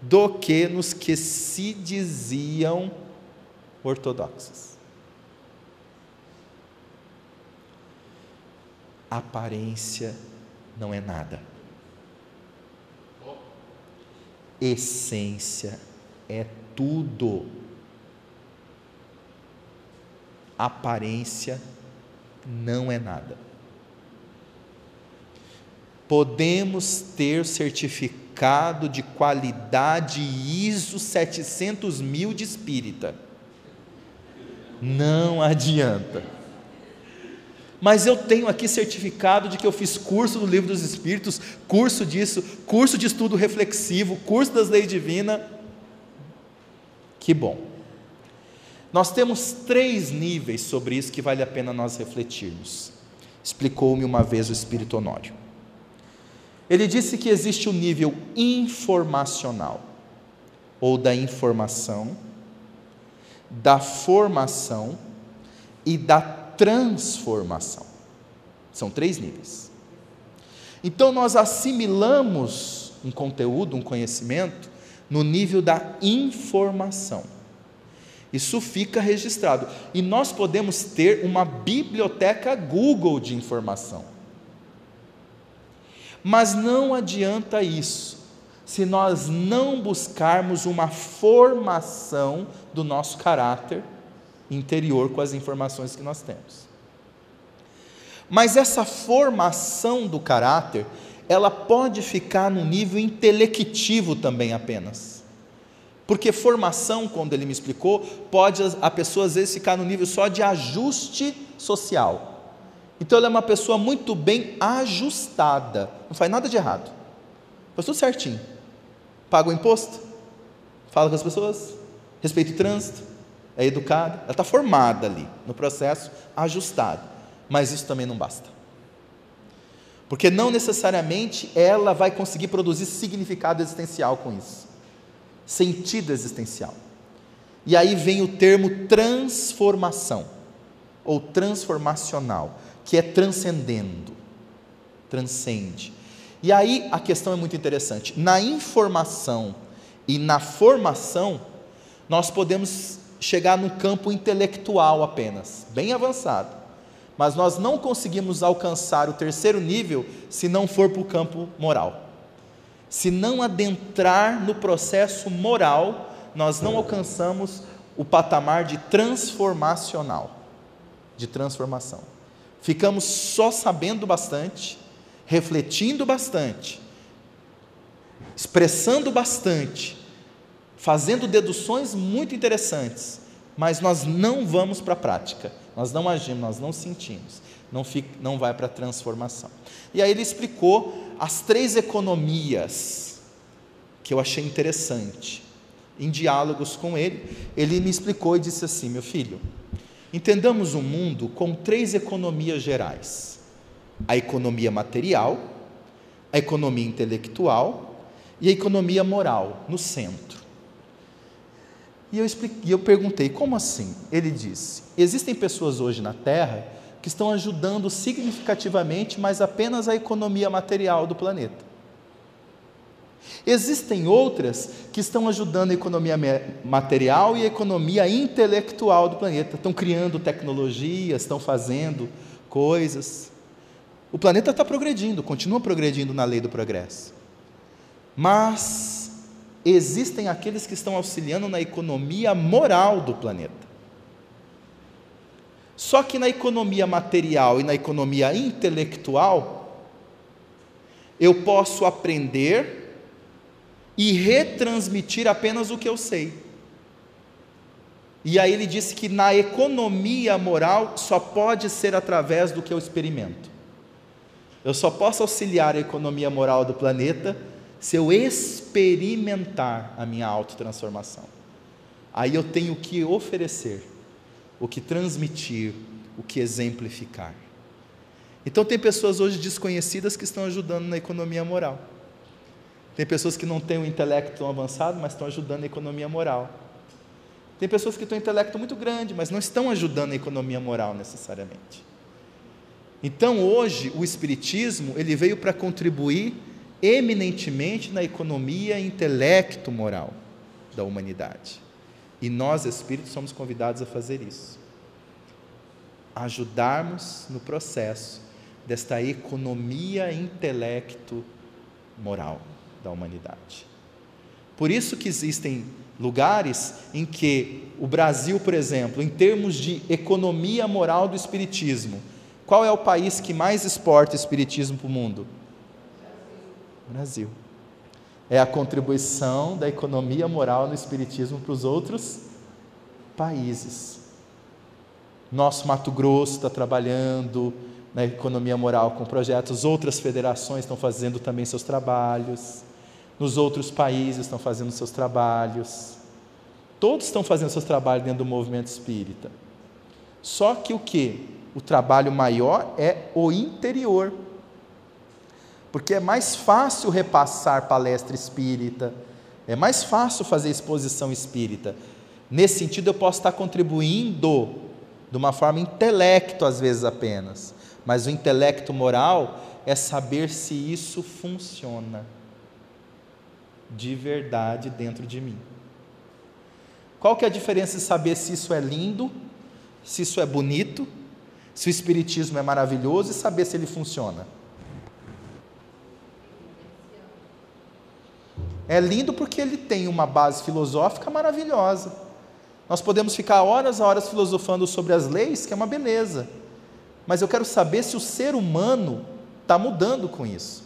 do que nos que se diziam ortodoxos. Aparência não é nada. Essência é tudo. Aparência não é nada. Podemos ter certificado de qualidade ISO 700 mil de espírita. Não adianta. Mas eu tenho aqui certificado de que eu fiz curso do Livro dos Espíritos, curso disso, curso de estudo reflexivo, curso das leis divinas. Que bom. Nós temos três níveis sobre isso que vale a pena nós refletirmos. Explicou-me uma vez o Espírito Honório. Ele disse que existe o nível informacional, ou da informação, da formação e da transformação. São três níveis. Então nós assimilamos um conteúdo, um conhecimento, no nível da informação. Isso fica registrado. E nós podemos ter uma biblioteca Google de informação. Mas não adianta isso, se nós não buscarmos uma formação do nosso caráter interior com as informações que nós temos. Mas essa formação do caráter, ela pode ficar no nível intelectivo também apenas. Porque formação, quando ele me explicou, pode a pessoa às vezes ficar no nível só de ajuste social. Então ela é uma pessoa muito bem ajustada, não faz nada de errado, faz tudo certinho. Paga o imposto, fala com as pessoas, respeita o trânsito, é educada, ela está formada ali no processo, ajustada. Mas isso também não basta. Porque não necessariamente ela vai conseguir produzir significado existencial com isso sentido existencial. E aí vem o termo transformação, ou transformacional, que é transcendendo, transcende. E aí a questão é muito interessante. Na informação e na formação, nós podemos chegar no campo intelectual apenas, bem avançado. Mas nós não conseguimos alcançar o terceiro nível se não for para o campo moral. Se não adentrar no processo moral, nós não alcançamos o patamar de transformacional, de transformação. Ficamos só sabendo bastante, refletindo bastante, expressando bastante, fazendo deduções muito interessantes, mas nós não vamos para a prática, nós não agimos, nós não sentimos, não, fica, não vai para a transformação. E aí ele explicou as três economias que eu achei interessante. Em diálogos com ele, ele me explicou e disse assim: meu filho, entendamos o mundo com três economias gerais: a economia material, a economia intelectual e a economia moral, no centro. E eu, expliquei, eu perguntei, como assim? Ele disse: existem pessoas hoje na Terra que estão ajudando significativamente, mas apenas a economia material do planeta. Existem outras que estão ajudando a economia material e a economia intelectual do planeta, estão criando tecnologias, estão fazendo coisas. O planeta está progredindo, continua progredindo na lei do progresso. Mas existem aqueles que estão auxiliando na economia moral do planeta. Só que na economia material e na economia intelectual, eu posso aprender e retransmitir apenas o que eu sei. E aí ele disse que na economia moral só pode ser através do que eu experimento. Eu só posso auxiliar a economia moral do planeta se eu experimentar a minha autotransformação. Aí eu tenho que oferecer, o que transmitir, o que exemplificar. Então tem pessoas hoje desconhecidas que estão ajudando na economia moral. Tem pessoas que não têm o intelecto tão avançado, mas estão ajudando na economia moral. Tem pessoas que têm um intelecto muito grande, mas não estão ajudando na economia moral necessariamente. Então hoje o espiritismo ele veio para contribuir eminentemente na economia intelecto moral da humanidade. E nós, espíritos, somos convidados a fazer isso. Ajudarmos no processo desta economia intelecto moral da humanidade. Por isso que existem lugares em que o Brasil, por exemplo, em termos de economia moral do espiritismo, qual é o país que mais exporta espiritismo para o mundo? Brasil. É a contribuição da economia moral no Espiritismo para os outros países. Nosso Mato Grosso está trabalhando na economia moral com projetos, outras federações estão fazendo também seus trabalhos, nos outros países estão fazendo seus trabalhos. Todos estão fazendo seus trabalhos dentro do movimento espírita. Só que o que? O trabalho maior é o interior porque é mais fácil repassar palestra espírita, é mais fácil fazer exposição espírita. Nesse sentido, eu posso estar contribuindo de uma forma intelecto, às vezes apenas, mas o intelecto moral é saber se isso funciona de verdade dentro de mim. Qual que é a diferença de saber se isso é lindo, se isso é bonito, se o espiritismo é maravilhoso e saber se ele funciona? É lindo porque ele tem uma base filosófica maravilhosa. Nós podemos ficar horas a horas filosofando sobre as leis, que é uma beleza. Mas eu quero saber se o ser humano está mudando com isso.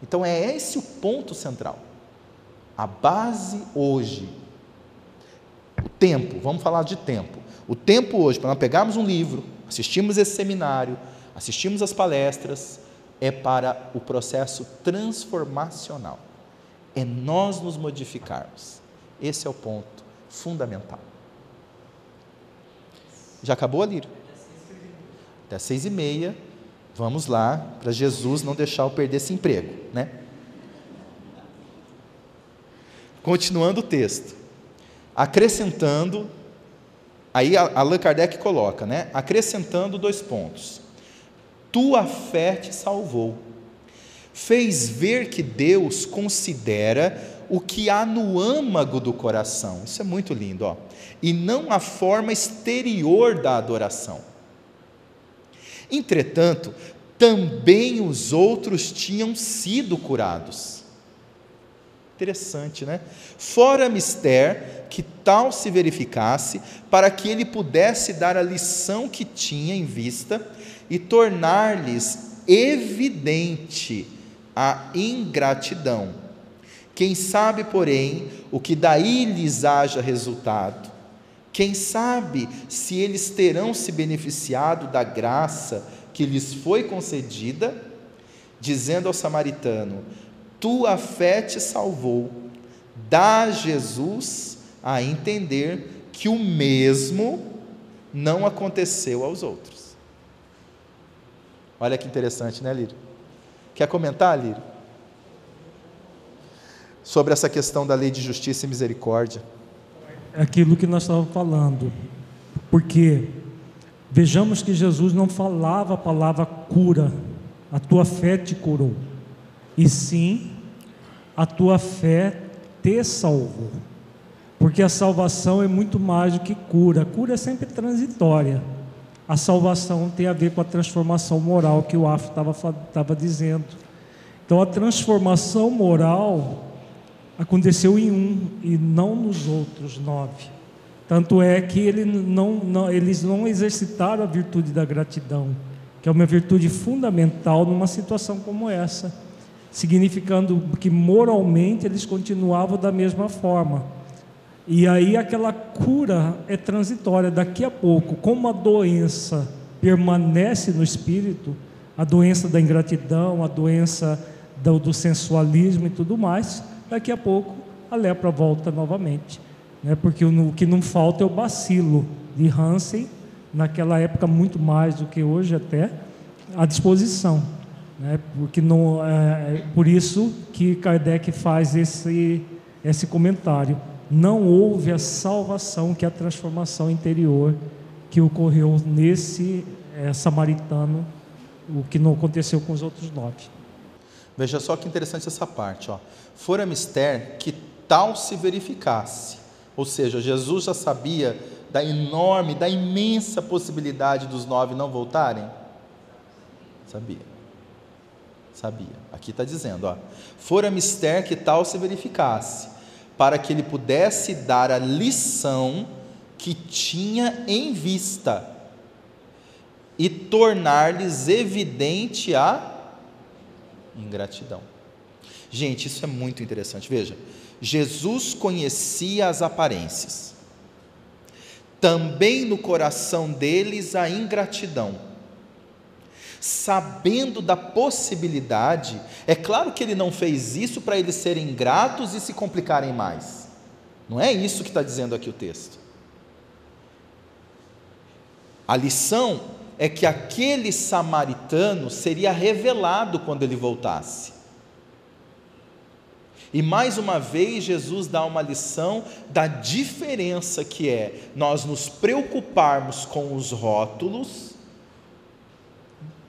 Então é esse o ponto central. A base hoje, o tempo, vamos falar de tempo. O tempo hoje, para nós pegarmos um livro, assistirmos esse seminário, assistirmos as palestras, é para o processo transformacional é nós nos modificarmos. Esse é o ponto fundamental. Já acabou a lira? Até seis e meia. Vamos lá, para Jesus não deixar eu perder esse emprego, né? Continuando o texto. Acrescentando, aí Allan Kardec coloca, né? Acrescentando dois pontos. Tua fé te salvou fez ver que Deus considera o que há no âmago do coração. Isso é muito lindo, ó. E não a forma exterior da adoração. Entretanto, também os outros tinham sido curados. Interessante, né? Fora mister que tal se verificasse, para que ele pudesse dar a lição que tinha em vista e tornar-lhes evidente a ingratidão. Quem sabe, porém, o que daí lhes haja resultado? Quem sabe se eles terão se beneficiado da graça que lhes foi concedida? Dizendo ao samaritano: Tua fé te salvou. Dá Jesus a entender que o mesmo não aconteceu aos outros. Olha que interessante, né, Lírio? Quer comentar, Lírio? Sobre essa questão da lei de justiça e misericórdia. É aquilo que nós estávamos falando. Porque vejamos que Jesus não falava a palavra cura, a tua fé te curou. E sim, a tua fé te salvou. Porque a salvação é muito mais do que cura. A cura é sempre transitória. A salvação tem a ver com a transformação moral que o Afro estava dizendo. Então, a transformação moral aconteceu em um e não nos outros nove. Tanto é que ele não, não, eles não exercitaram a virtude da gratidão, que é uma virtude fundamental numa situação como essa, significando que moralmente eles continuavam da mesma forma. E aí aquela cura é transitória. Daqui a pouco, como a doença permanece no espírito, a doença da ingratidão, a doença do, do sensualismo e tudo mais, daqui a pouco a lepra volta novamente. Né? Porque o, o que não falta é o bacilo de Hansen, naquela época muito mais do que hoje até, à disposição. Né? Porque não, é, é por isso que Kardec faz esse, esse comentário não houve a salvação, que é a transformação interior que ocorreu nesse é, samaritano, o que não aconteceu com os outros nove. Veja só que interessante essa parte. Ó. Fora mister que tal se verificasse. Ou seja, Jesus já sabia da enorme, da imensa possibilidade dos nove não voltarem? Sabia. Sabia. Aqui está dizendo, ó. Fora mister que tal se verificasse para que ele pudesse dar a lição que tinha em vista e tornar-lhes evidente a ingratidão. Gente, isso é muito interessante. Veja, Jesus conhecia as aparências, também no coração deles a ingratidão sabendo da possibilidade, é claro que ele não fez isso para eles serem gratos e se complicarem mais. Não é isso que está dizendo aqui o texto. A lição é que aquele samaritano seria revelado quando ele voltasse. E mais uma vez, Jesus dá uma lição da diferença que é nós nos preocuparmos com os rótulos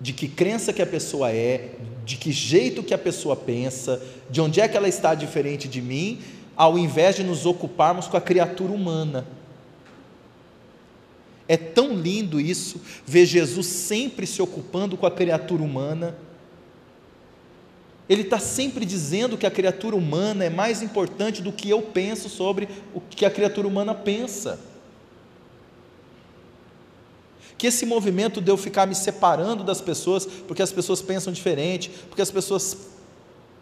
de que crença que a pessoa é, de que jeito que a pessoa pensa, de onde é que ela está diferente de mim, ao invés de nos ocuparmos com a criatura humana. É tão lindo isso, ver Jesus sempre se ocupando com a criatura humana. Ele está sempre dizendo que a criatura humana é mais importante do que eu penso sobre o que a criatura humana pensa que esse movimento de eu ficar me separando das pessoas, porque as pessoas pensam diferente, porque as pessoas.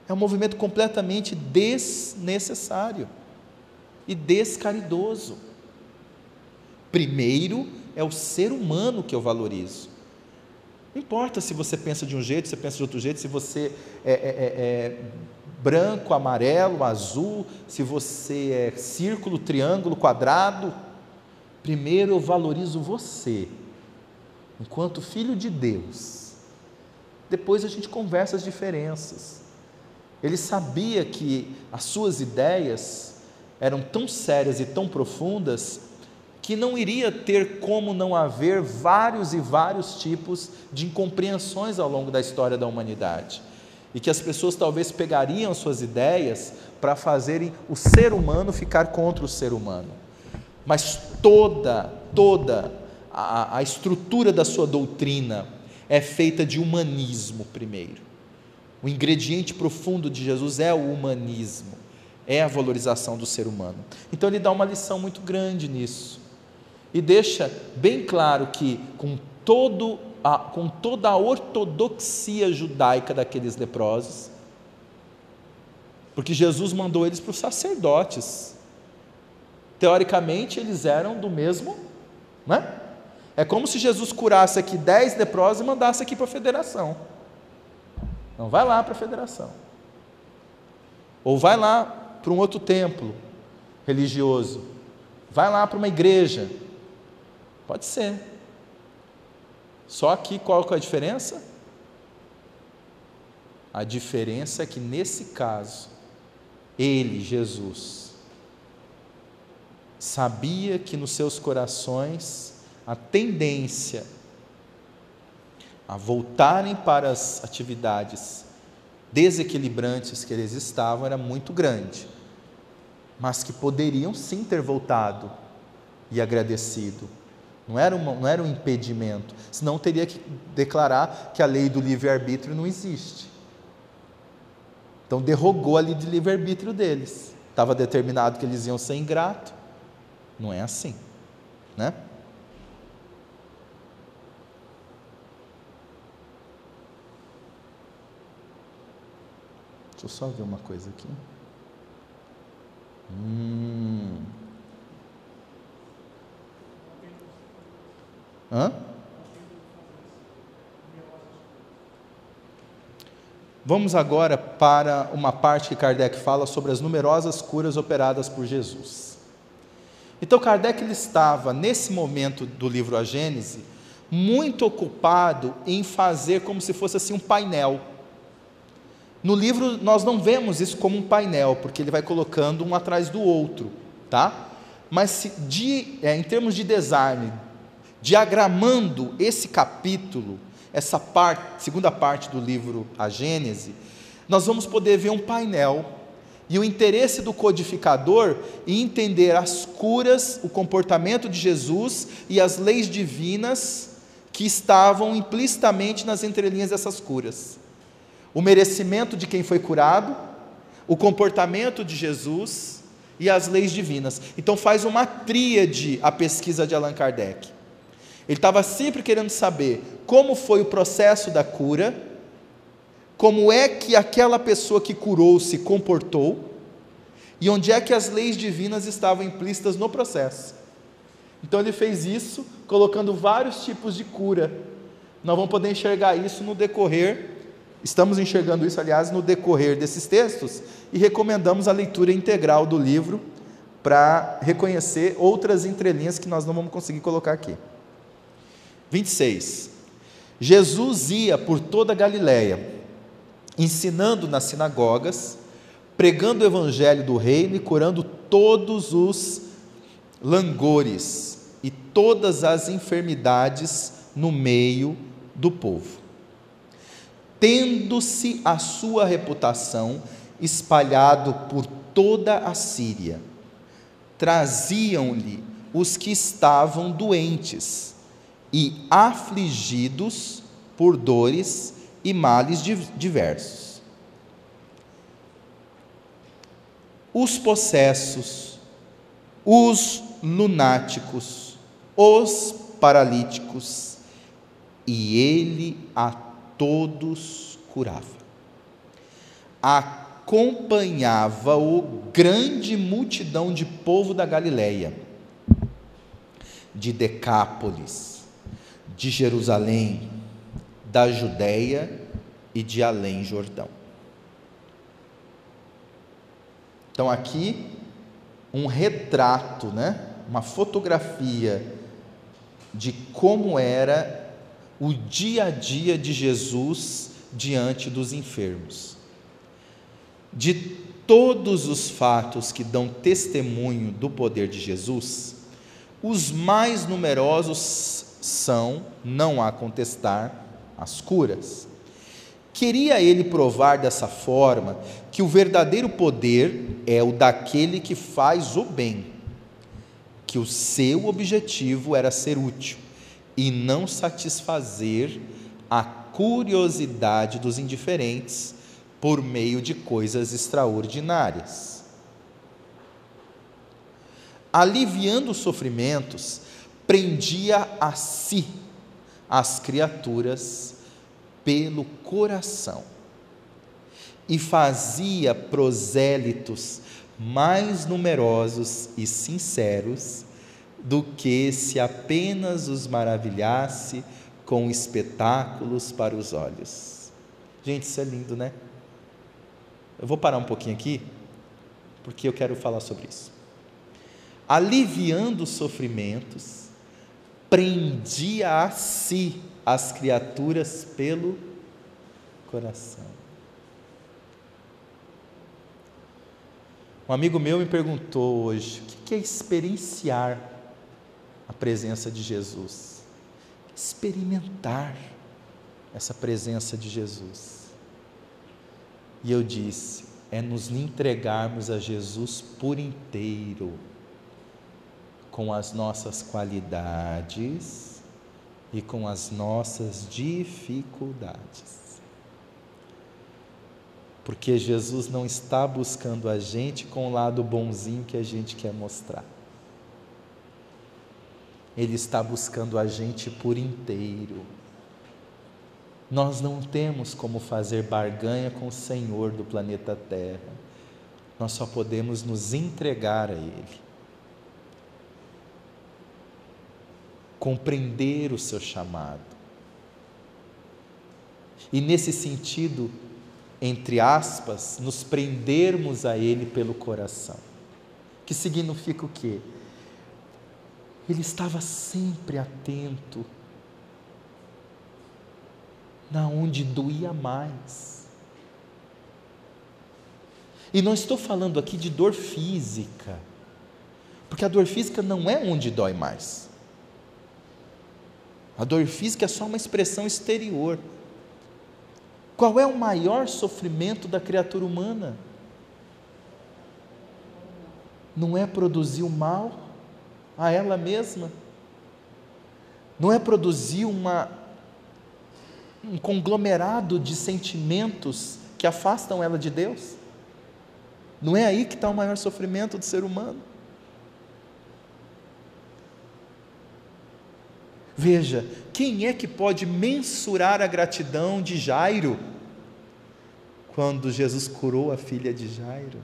É um movimento completamente desnecessário e descaridoso. Primeiro é o ser humano que eu valorizo. Não importa se você pensa de um jeito, se você pensa de outro jeito, se você é, é, é, é branco, amarelo, azul, se você é círculo, triângulo, quadrado. Primeiro eu valorizo você enquanto filho de Deus. Depois a gente conversa as diferenças. Ele sabia que as suas ideias eram tão sérias e tão profundas que não iria ter como não haver vários e vários tipos de incompreensões ao longo da história da humanidade. E que as pessoas talvez pegariam suas ideias para fazerem o ser humano ficar contra o ser humano. Mas toda, toda a, a estrutura da sua doutrina é feita de humanismo primeiro. O ingrediente profundo de Jesus é o humanismo, é a valorização do ser humano. Então ele dá uma lição muito grande nisso. E deixa bem claro que, com, todo a, com toda a ortodoxia judaica daqueles leprosos, porque Jesus mandou eles para os sacerdotes. Teoricamente, eles eram do mesmo, né? É como se Jesus curasse aqui dez leprosos e mandasse aqui para a federação. Não vai lá para a federação. Ou vai lá para um outro templo religioso. Vai lá para uma igreja. Pode ser. Só que qual é a diferença? A diferença é que nesse caso, ele, Jesus, sabia que nos seus corações a tendência a voltarem para as atividades desequilibrantes que eles estavam era muito grande, mas que poderiam sim ter voltado e agradecido, Não era, uma, não era um impedimento. Senão teria que declarar que a lei do livre-arbítrio não existe. Então derrogou a lei livre-arbítrio deles. Estava determinado que eles iam ser ingratos. Não é assim. Né? Deixa eu só ver uma coisa aqui. Hum. Hã? Vamos agora para uma parte que Kardec fala sobre as numerosas curas operadas por Jesus. Então Kardec ele estava nesse momento do livro A Gênese muito ocupado em fazer como se fosse assim um painel. No livro nós não vemos isso como um painel, porque ele vai colocando um atrás do outro, tá? Mas de, é, em termos de design, diagramando esse capítulo, essa parte, segunda parte do livro A Gênese, nós vamos poder ver um painel e o interesse do codificador em entender as curas, o comportamento de Jesus e as leis divinas que estavam implicitamente nas entrelinhas dessas curas. O merecimento de quem foi curado, o comportamento de Jesus e as leis divinas. Então faz uma tríade a pesquisa de Allan Kardec. Ele estava sempre querendo saber como foi o processo da cura, como é que aquela pessoa que curou se comportou e onde é que as leis divinas estavam implícitas no processo. Então ele fez isso colocando vários tipos de cura. Nós vamos poder enxergar isso no decorrer, estamos enxergando isso, aliás, no decorrer desses textos e recomendamos a leitura integral do livro para reconhecer outras entrelinhas que nós não vamos conseguir colocar aqui. 26. Jesus ia por toda a Galiléia, ensinando nas sinagogas, pregando o evangelho do reino e curando todos os langores e todas as enfermidades no meio do povo. Tendo-se a sua reputação espalhado por toda a Síria, traziam-lhe os que estavam doentes e afligidos por dores e males diversos. Os possessos, os lunáticos, os paralíticos, e ele a todos curava. Acompanhava-o grande multidão de povo da Galileia, de Decápolis, de Jerusalém, da Judéia e de além Jordão. Então aqui um retrato, né? Uma fotografia de como era o dia a dia de Jesus diante dos enfermos. De todos os fatos que dão testemunho do poder de Jesus, os mais numerosos são, não há contestar, as curas. Queria ele provar dessa forma que o verdadeiro poder é o daquele que faz o bem, que o seu objetivo era ser útil e não satisfazer a curiosidade dos indiferentes por meio de coisas extraordinárias. Aliviando os sofrimentos, prendia a si as criaturas pelo coração e fazia prosélitos mais numerosos e sinceros do que se apenas os maravilhasse com espetáculos para os olhos. Gente, isso é lindo, né? Eu vou parar um pouquinho aqui, porque eu quero falar sobre isso. Aliviando os sofrimentos, prendia a si as criaturas pelo coração. Um amigo meu me perguntou hoje: o que é experienciar a presença de Jesus? Experimentar essa presença de Jesus. E eu disse: é nos entregarmos a Jesus por inteiro com as nossas qualidades e com as nossas dificuldades. Porque Jesus não está buscando a gente com o lado bonzinho que a gente quer mostrar. Ele está buscando a gente por inteiro. Nós não temos como fazer barganha com o Senhor do planeta Terra. Nós só podemos nos entregar a Ele. Compreender o seu chamado. E nesse sentido, entre aspas, nos prendermos a Ele pelo coração. Que significa o quê? Ele estava sempre atento na onde doía mais. E não estou falando aqui de dor física, porque a dor física não é onde dói mais. A dor física é só uma expressão exterior. Qual é o maior sofrimento da criatura humana? Não é produzir o mal a ela mesma? Não é produzir uma, um conglomerado de sentimentos que afastam ela de Deus? Não é aí que está o maior sofrimento do ser humano? Veja, quem é que pode mensurar a gratidão de Jairo quando Jesus curou a filha de Jairo?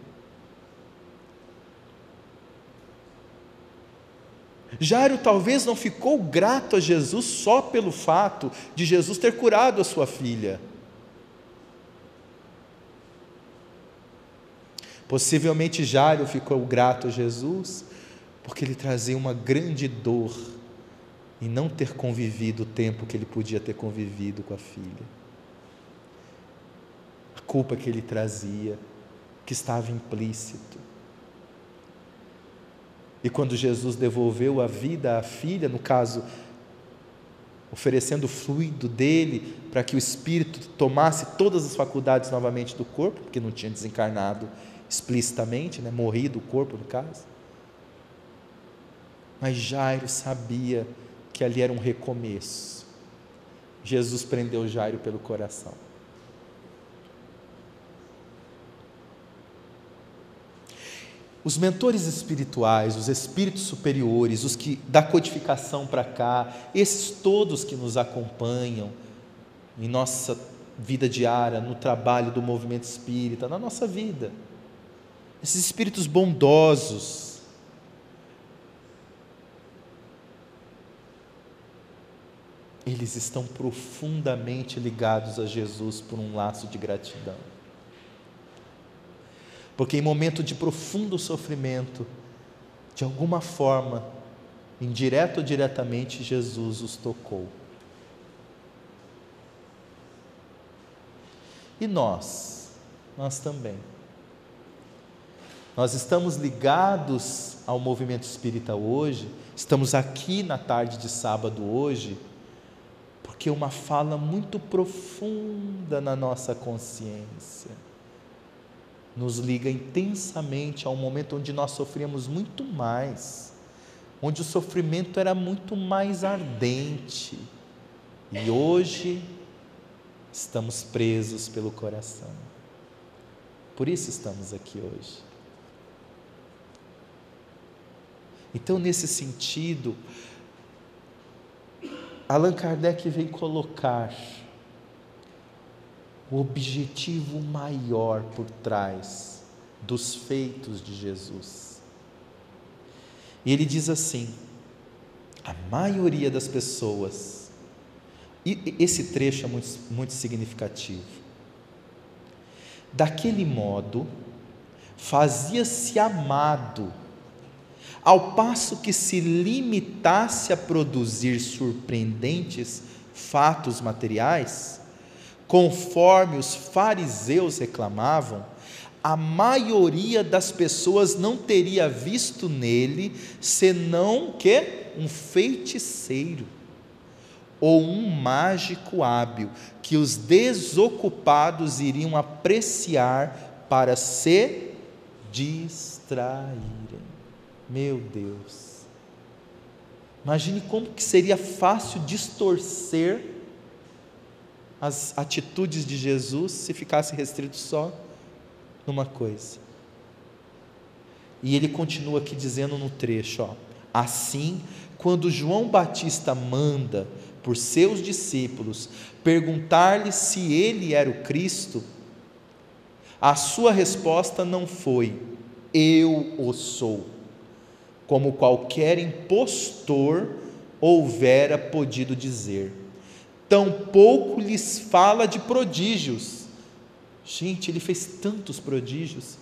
Jairo talvez não ficou grato a Jesus só pelo fato de Jesus ter curado a sua filha. Possivelmente Jairo ficou grato a Jesus porque ele trazia uma grande dor em não ter convivido o tempo que ele podia ter convivido com a filha. A culpa que ele trazia, que estava implícito. E quando Jesus devolveu a vida à filha, no caso, oferecendo o fluido dele para que o espírito tomasse todas as faculdades novamente do corpo, porque não tinha desencarnado explicitamente, né? morrido o corpo, no caso. Mas Jairo sabia que ali era um recomeço. Jesus prendeu Jairo pelo coração. Os mentores espirituais, os espíritos superiores, os que da codificação para cá, esses todos que nos acompanham em nossa vida diária, no trabalho do movimento espírita, na nossa vida. Esses espíritos bondosos, eles estão profundamente ligados a Jesus por um laço de gratidão. Porque em momento de profundo sofrimento, de alguma forma, indireto ou diretamente, Jesus os tocou. E nós, nós também. Nós estamos ligados ao movimento espírita hoje, estamos aqui na tarde de sábado hoje, porque uma fala muito profunda na nossa consciência nos liga intensamente a um momento onde nós sofríamos muito mais, onde o sofrimento era muito mais ardente. E hoje estamos presos pelo coração. Por isso estamos aqui hoje. Então, nesse sentido, Allan Kardec vem colocar o objetivo maior por trás dos feitos de Jesus. E ele diz assim: a maioria das pessoas, e esse trecho é muito, muito significativo, daquele modo, fazia-se amado, ao passo que se limitasse a produzir surpreendentes fatos materiais, Conforme os fariseus reclamavam, a maioria das pessoas não teria visto nele senão que um feiticeiro ou um mágico hábil que os desocupados iriam apreciar para se distraírem. Meu Deus. Imagine como que seria fácil distorcer as atitudes de Jesus se ficasse restrito só numa coisa. E ele continua aqui dizendo no trecho, ó, assim, quando João Batista manda por seus discípulos perguntar-lhe se ele era o Cristo, a sua resposta não foi: Eu o sou, como qualquer impostor houvera podido dizer. Tampouco lhes fala de prodígios. Gente, ele fez tantos prodígios,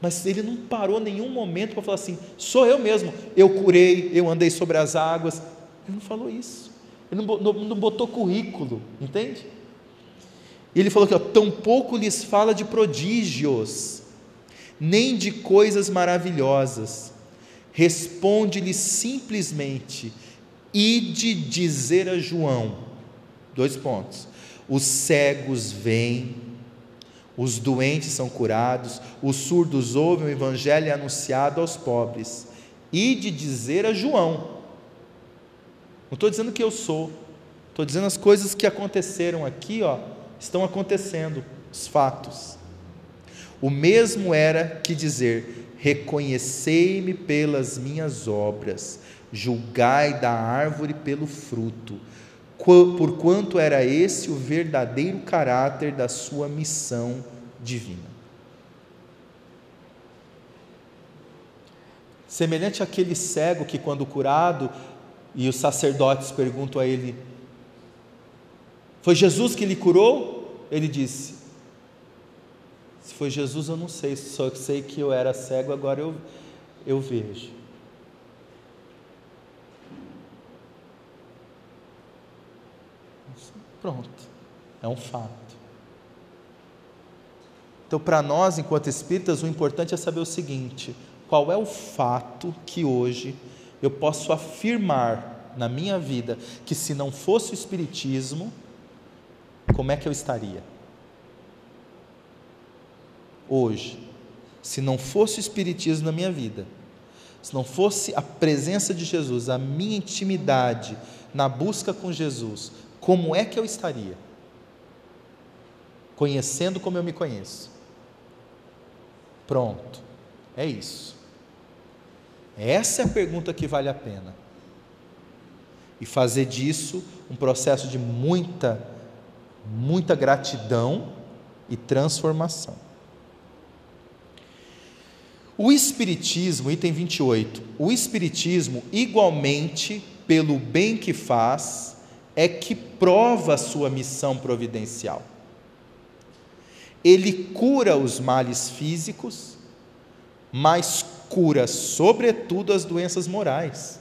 mas ele não parou nenhum momento para falar assim: sou eu mesmo, eu curei, eu andei sobre as águas. Ele não falou isso. Ele não botou currículo, entende? Ele falou que tampouco lhes fala de prodígios, nem de coisas maravilhosas. Responde-lhes simplesmente: ide dizer a João, dois pontos, os cegos vêm, os doentes são curados, os surdos ouvem o evangelho anunciado aos pobres. Ide dizer a João, não estou dizendo que eu sou, estou dizendo as coisas que aconteceram aqui, ó, estão acontecendo, os fatos. O mesmo era que dizer: Reconhecei-me pelas minhas obras, julgai da árvore pelo fruto, porquanto era esse o verdadeiro caráter da sua missão divina. Semelhante àquele cego que, quando curado, e os sacerdotes perguntam a ele: Foi Jesus que lhe curou? Ele disse: Se foi Jesus, eu não sei, só sei que eu era cego, agora eu, eu vejo. Pronto, é um fato. Então, para nós, enquanto espíritas, o importante é saber o seguinte: qual é o fato que hoje eu posso afirmar na minha vida que se não fosse o Espiritismo, como é que eu estaria? Hoje, se não fosse o Espiritismo na minha vida, se não fosse a presença de Jesus, a minha intimidade na busca com Jesus, como é que eu estaria? Conhecendo como eu me conheço. Pronto, é isso. Essa é a pergunta que vale a pena. E fazer disso um processo de muita, muita gratidão e transformação. O Espiritismo, item 28, o Espiritismo, igualmente, pelo bem que faz, é que prova a sua missão providencial. Ele cura os males físicos, mas cura, sobretudo, as doenças morais.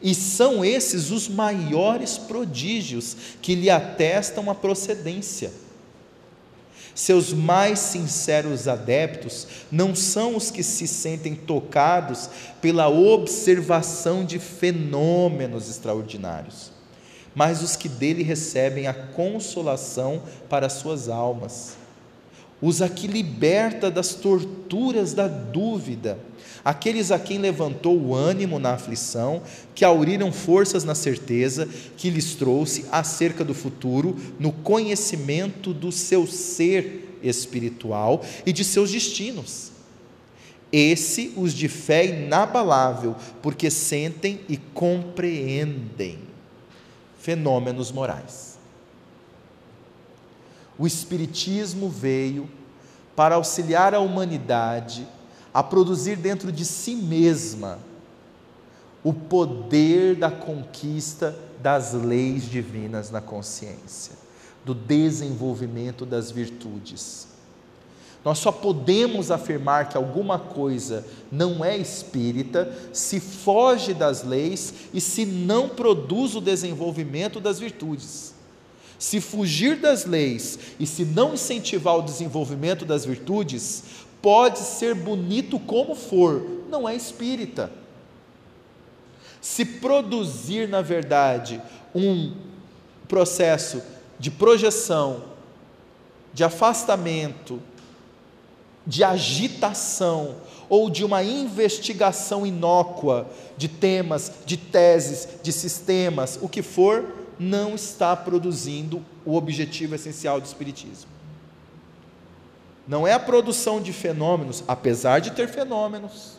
E são esses os maiores prodígios que lhe atestam a procedência. Seus mais sinceros adeptos não são os que se sentem tocados pela observação de fenômenos extraordinários, mas os que dele recebem a consolação para suas almas. Os a que liberta das torturas da dúvida, aqueles a quem levantou o ânimo na aflição, que auriram forças na certeza que lhes trouxe acerca do futuro, no conhecimento do seu ser espiritual e de seus destinos. Esse os de fé inabalável, porque sentem e compreendem fenômenos morais. O Espiritismo veio para auxiliar a humanidade a produzir dentro de si mesma o poder da conquista das leis divinas na consciência, do desenvolvimento das virtudes. Nós só podemos afirmar que alguma coisa não é espírita se foge das leis e se não produz o desenvolvimento das virtudes. Se fugir das leis e se não incentivar o desenvolvimento das virtudes, pode ser bonito como for, não é espírita. Se produzir, na verdade, um processo de projeção, de afastamento, de agitação ou de uma investigação inócua de temas, de teses, de sistemas, o que for, não está produzindo o objetivo essencial do Espiritismo. Não é a produção de fenômenos, apesar de ter fenômenos.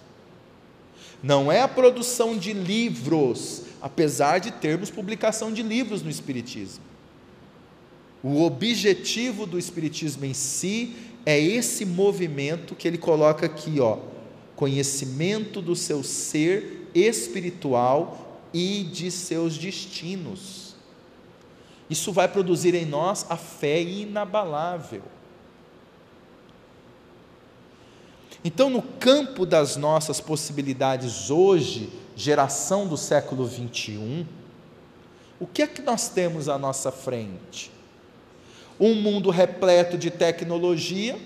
Não é a produção de livros, apesar de termos publicação de livros no Espiritismo. O objetivo do Espiritismo em si é esse movimento que ele coloca aqui, ó, conhecimento do seu ser espiritual e de seus destinos. Isso vai produzir em nós a fé inabalável. Então, no campo das nossas possibilidades hoje, geração do século 21, o que é que nós temos à nossa frente? Um mundo repleto de tecnologia,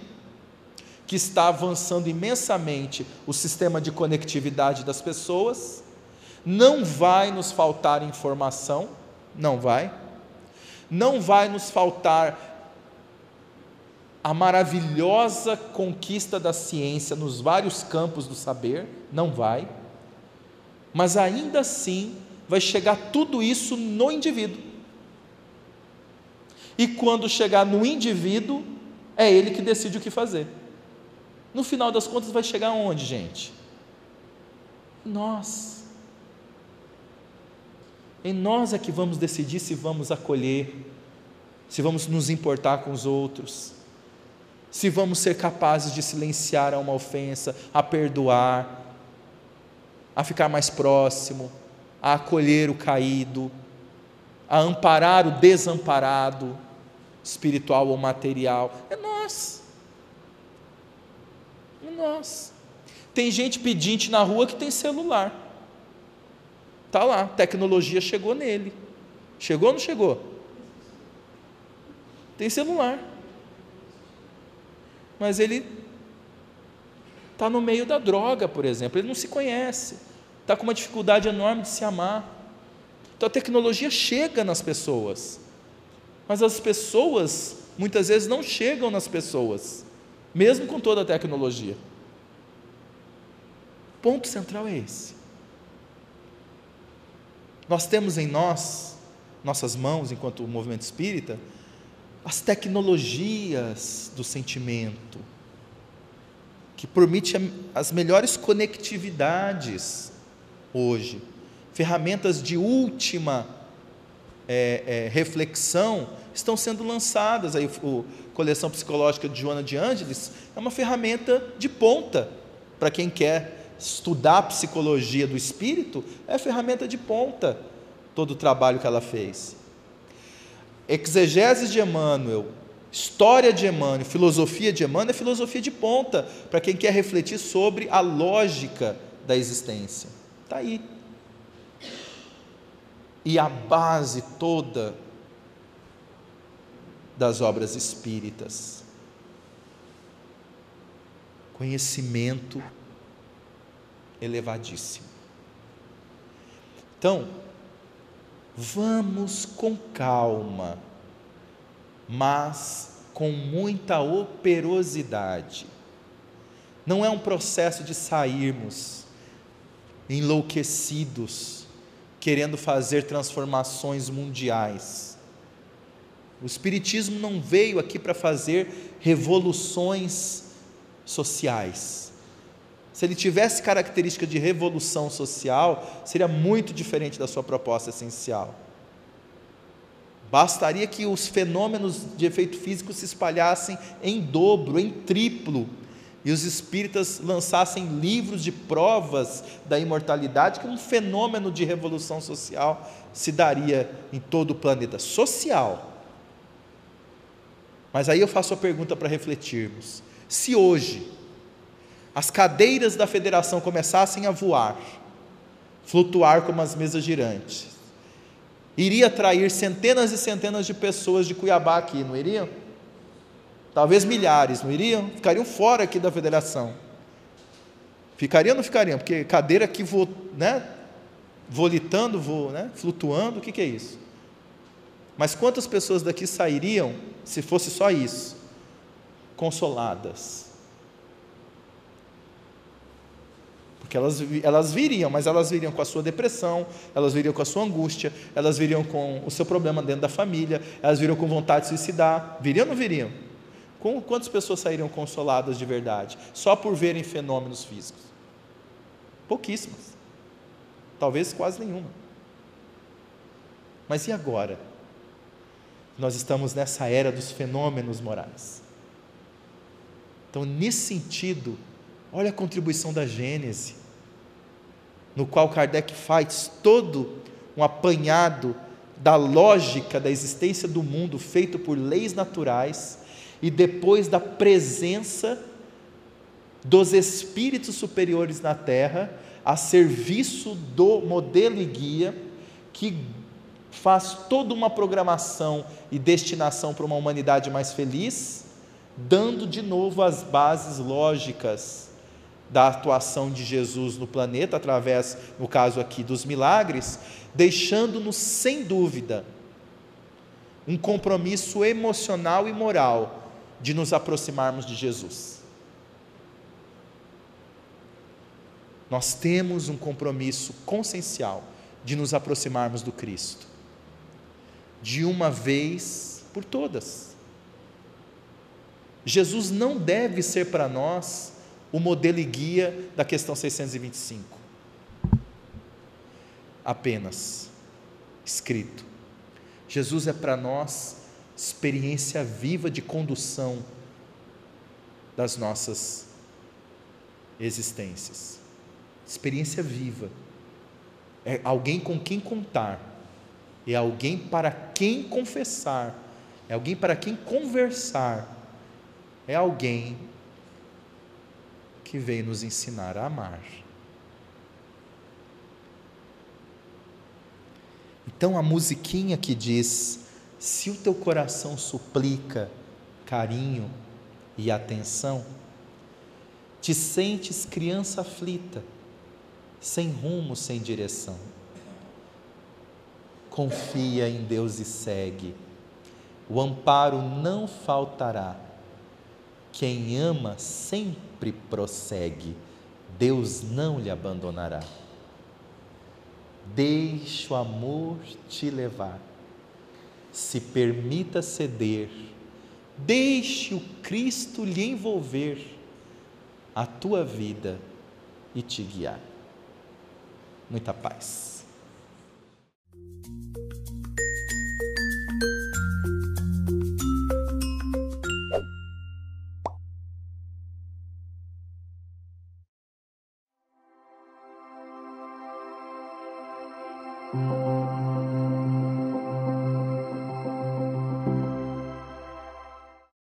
que está avançando imensamente o sistema de conectividade das pessoas, não vai nos faltar informação, não vai, não vai nos faltar a maravilhosa conquista da ciência nos vários campos do saber, não vai, mas ainda assim vai chegar tudo isso no indivíduo. E quando chegar no indivíduo, é ele que decide o que fazer. No final das contas, vai chegar onde, gente? Nós. Em nós é que vamos decidir se vamos acolher, se vamos nos importar com os outros se vamos ser capazes de silenciar a uma ofensa, a perdoar, a ficar mais próximo, a acolher o caído, a amparar o desamparado, espiritual ou material. É nós. É nós. Tem gente pedinte na rua que tem celular. Tá lá, tecnologia chegou nele. Chegou ou não chegou? Tem celular mas ele está no meio da droga, por exemplo, ele não se conhece, está com uma dificuldade enorme de se amar. Então a tecnologia chega nas pessoas, mas as pessoas muitas vezes não chegam nas pessoas, mesmo com toda a tecnologia. O ponto central é esse. Nós temos em nós, nossas mãos, enquanto movimento espírita, as tecnologias do sentimento, que permite as melhores conectividades hoje, ferramentas de última é, é, reflexão estão sendo lançadas. Aí, o Coleção Psicológica de Joana de Ângeles é uma ferramenta de ponta para quem quer estudar psicologia do espírito, é ferramenta de ponta todo o trabalho que ela fez exegese de Emmanuel, história de Emmanuel, filosofia de Emmanuel é filosofia de ponta para quem quer refletir sobre a lógica da existência. Está aí. E a base toda das obras espíritas. Conhecimento elevadíssimo. Então, Vamos com calma, mas com muita operosidade. Não é um processo de sairmos enlouquecidos, querendo fazer transformações mundiais. O Espiritismo não veio aqui para fazer revoluções sociais. Se ele tivesse característica de revolução social, seria muito diferente da sua proposta essencial. Bastaria que os fenômenos de efeito físico se espalhassem em dobro, em triplo, e os espíritas lançassem livros de provas da imortalidade, que um fenômeno de revolução social se daria em todo o planeta social. Mas aí eu faço a pergunta para refletirmos: se hoje as cadeiras da federação começassem a voar, flutuar como as mesas girantes, iria atrair centenas e centenas de pessoas de Cuiabá aqui, não iriam? Talvez milhares, não iriam? Ficariam fora aqui da federação. Ficariam ou não ficariam? Porque cadeira aqui vo, né, volitando, vo, né, flutuando, o que, que é isso? Mas quantas pessoas daqui sairiam se fosse só isso? Consoladas Porque elas, elas viriam, mas elas viriam com a sua depressão, elas viriam com a sua angústia, elas viriam com o seu problema dentro da família, elas viriam com vontade de suicidar. Viriam ou não viriam? Com, quantas pessoas sairiam consoladas de verdade? Só por verem fenômenos físicos? Pouquíssimas. Talvez quase nenhuma. Mas e agora? Nós estamos nessa era dos fenômenos morais. Então, nesse sentido, olha a contribuição da Gênese, no qual Kardec faz todo um apanhado da lógica da existência do mundo feito por leis naturais e depois da presença dos espíritos superiores na Terra a serviço do modelo e guia que faz toda uma programação e destinação para uma humanidade mais feliz, dando de novo as bases lógicas da atuação de Jesus no planeta, através, no caso aqui, dos milagres, deixando-nos sem dúvida um compromisso emocional e moral de nos aproximarmos de Jesus. Nós temos um compromisso consciencial de nos aproximarmos do Cristo de uma vez por todas. Jesus não deve ser para nós o modelo e guia da questão 625. Apenas escrito. Jesus é para nós experiência viva de condução das nossas existências. Experiência viva. É alguém com quem contar é alguém para quem confessar, é alguém para quem conversar, é alguém que veio nos ensinar a amar. Então a musiquinha que diz: se o teu coração suplica carinho e atenção, te sentes criança aflita, sem rumo, sem direção confia em Deus e segue. O amparo não faltará. Quem ama sempre prossegue. Deus não lhe abandonará. Deixe o amor te levar. Se permita ceder. Deixe o Cristo lhe envolver a tua vida e te guiar. Muita paz.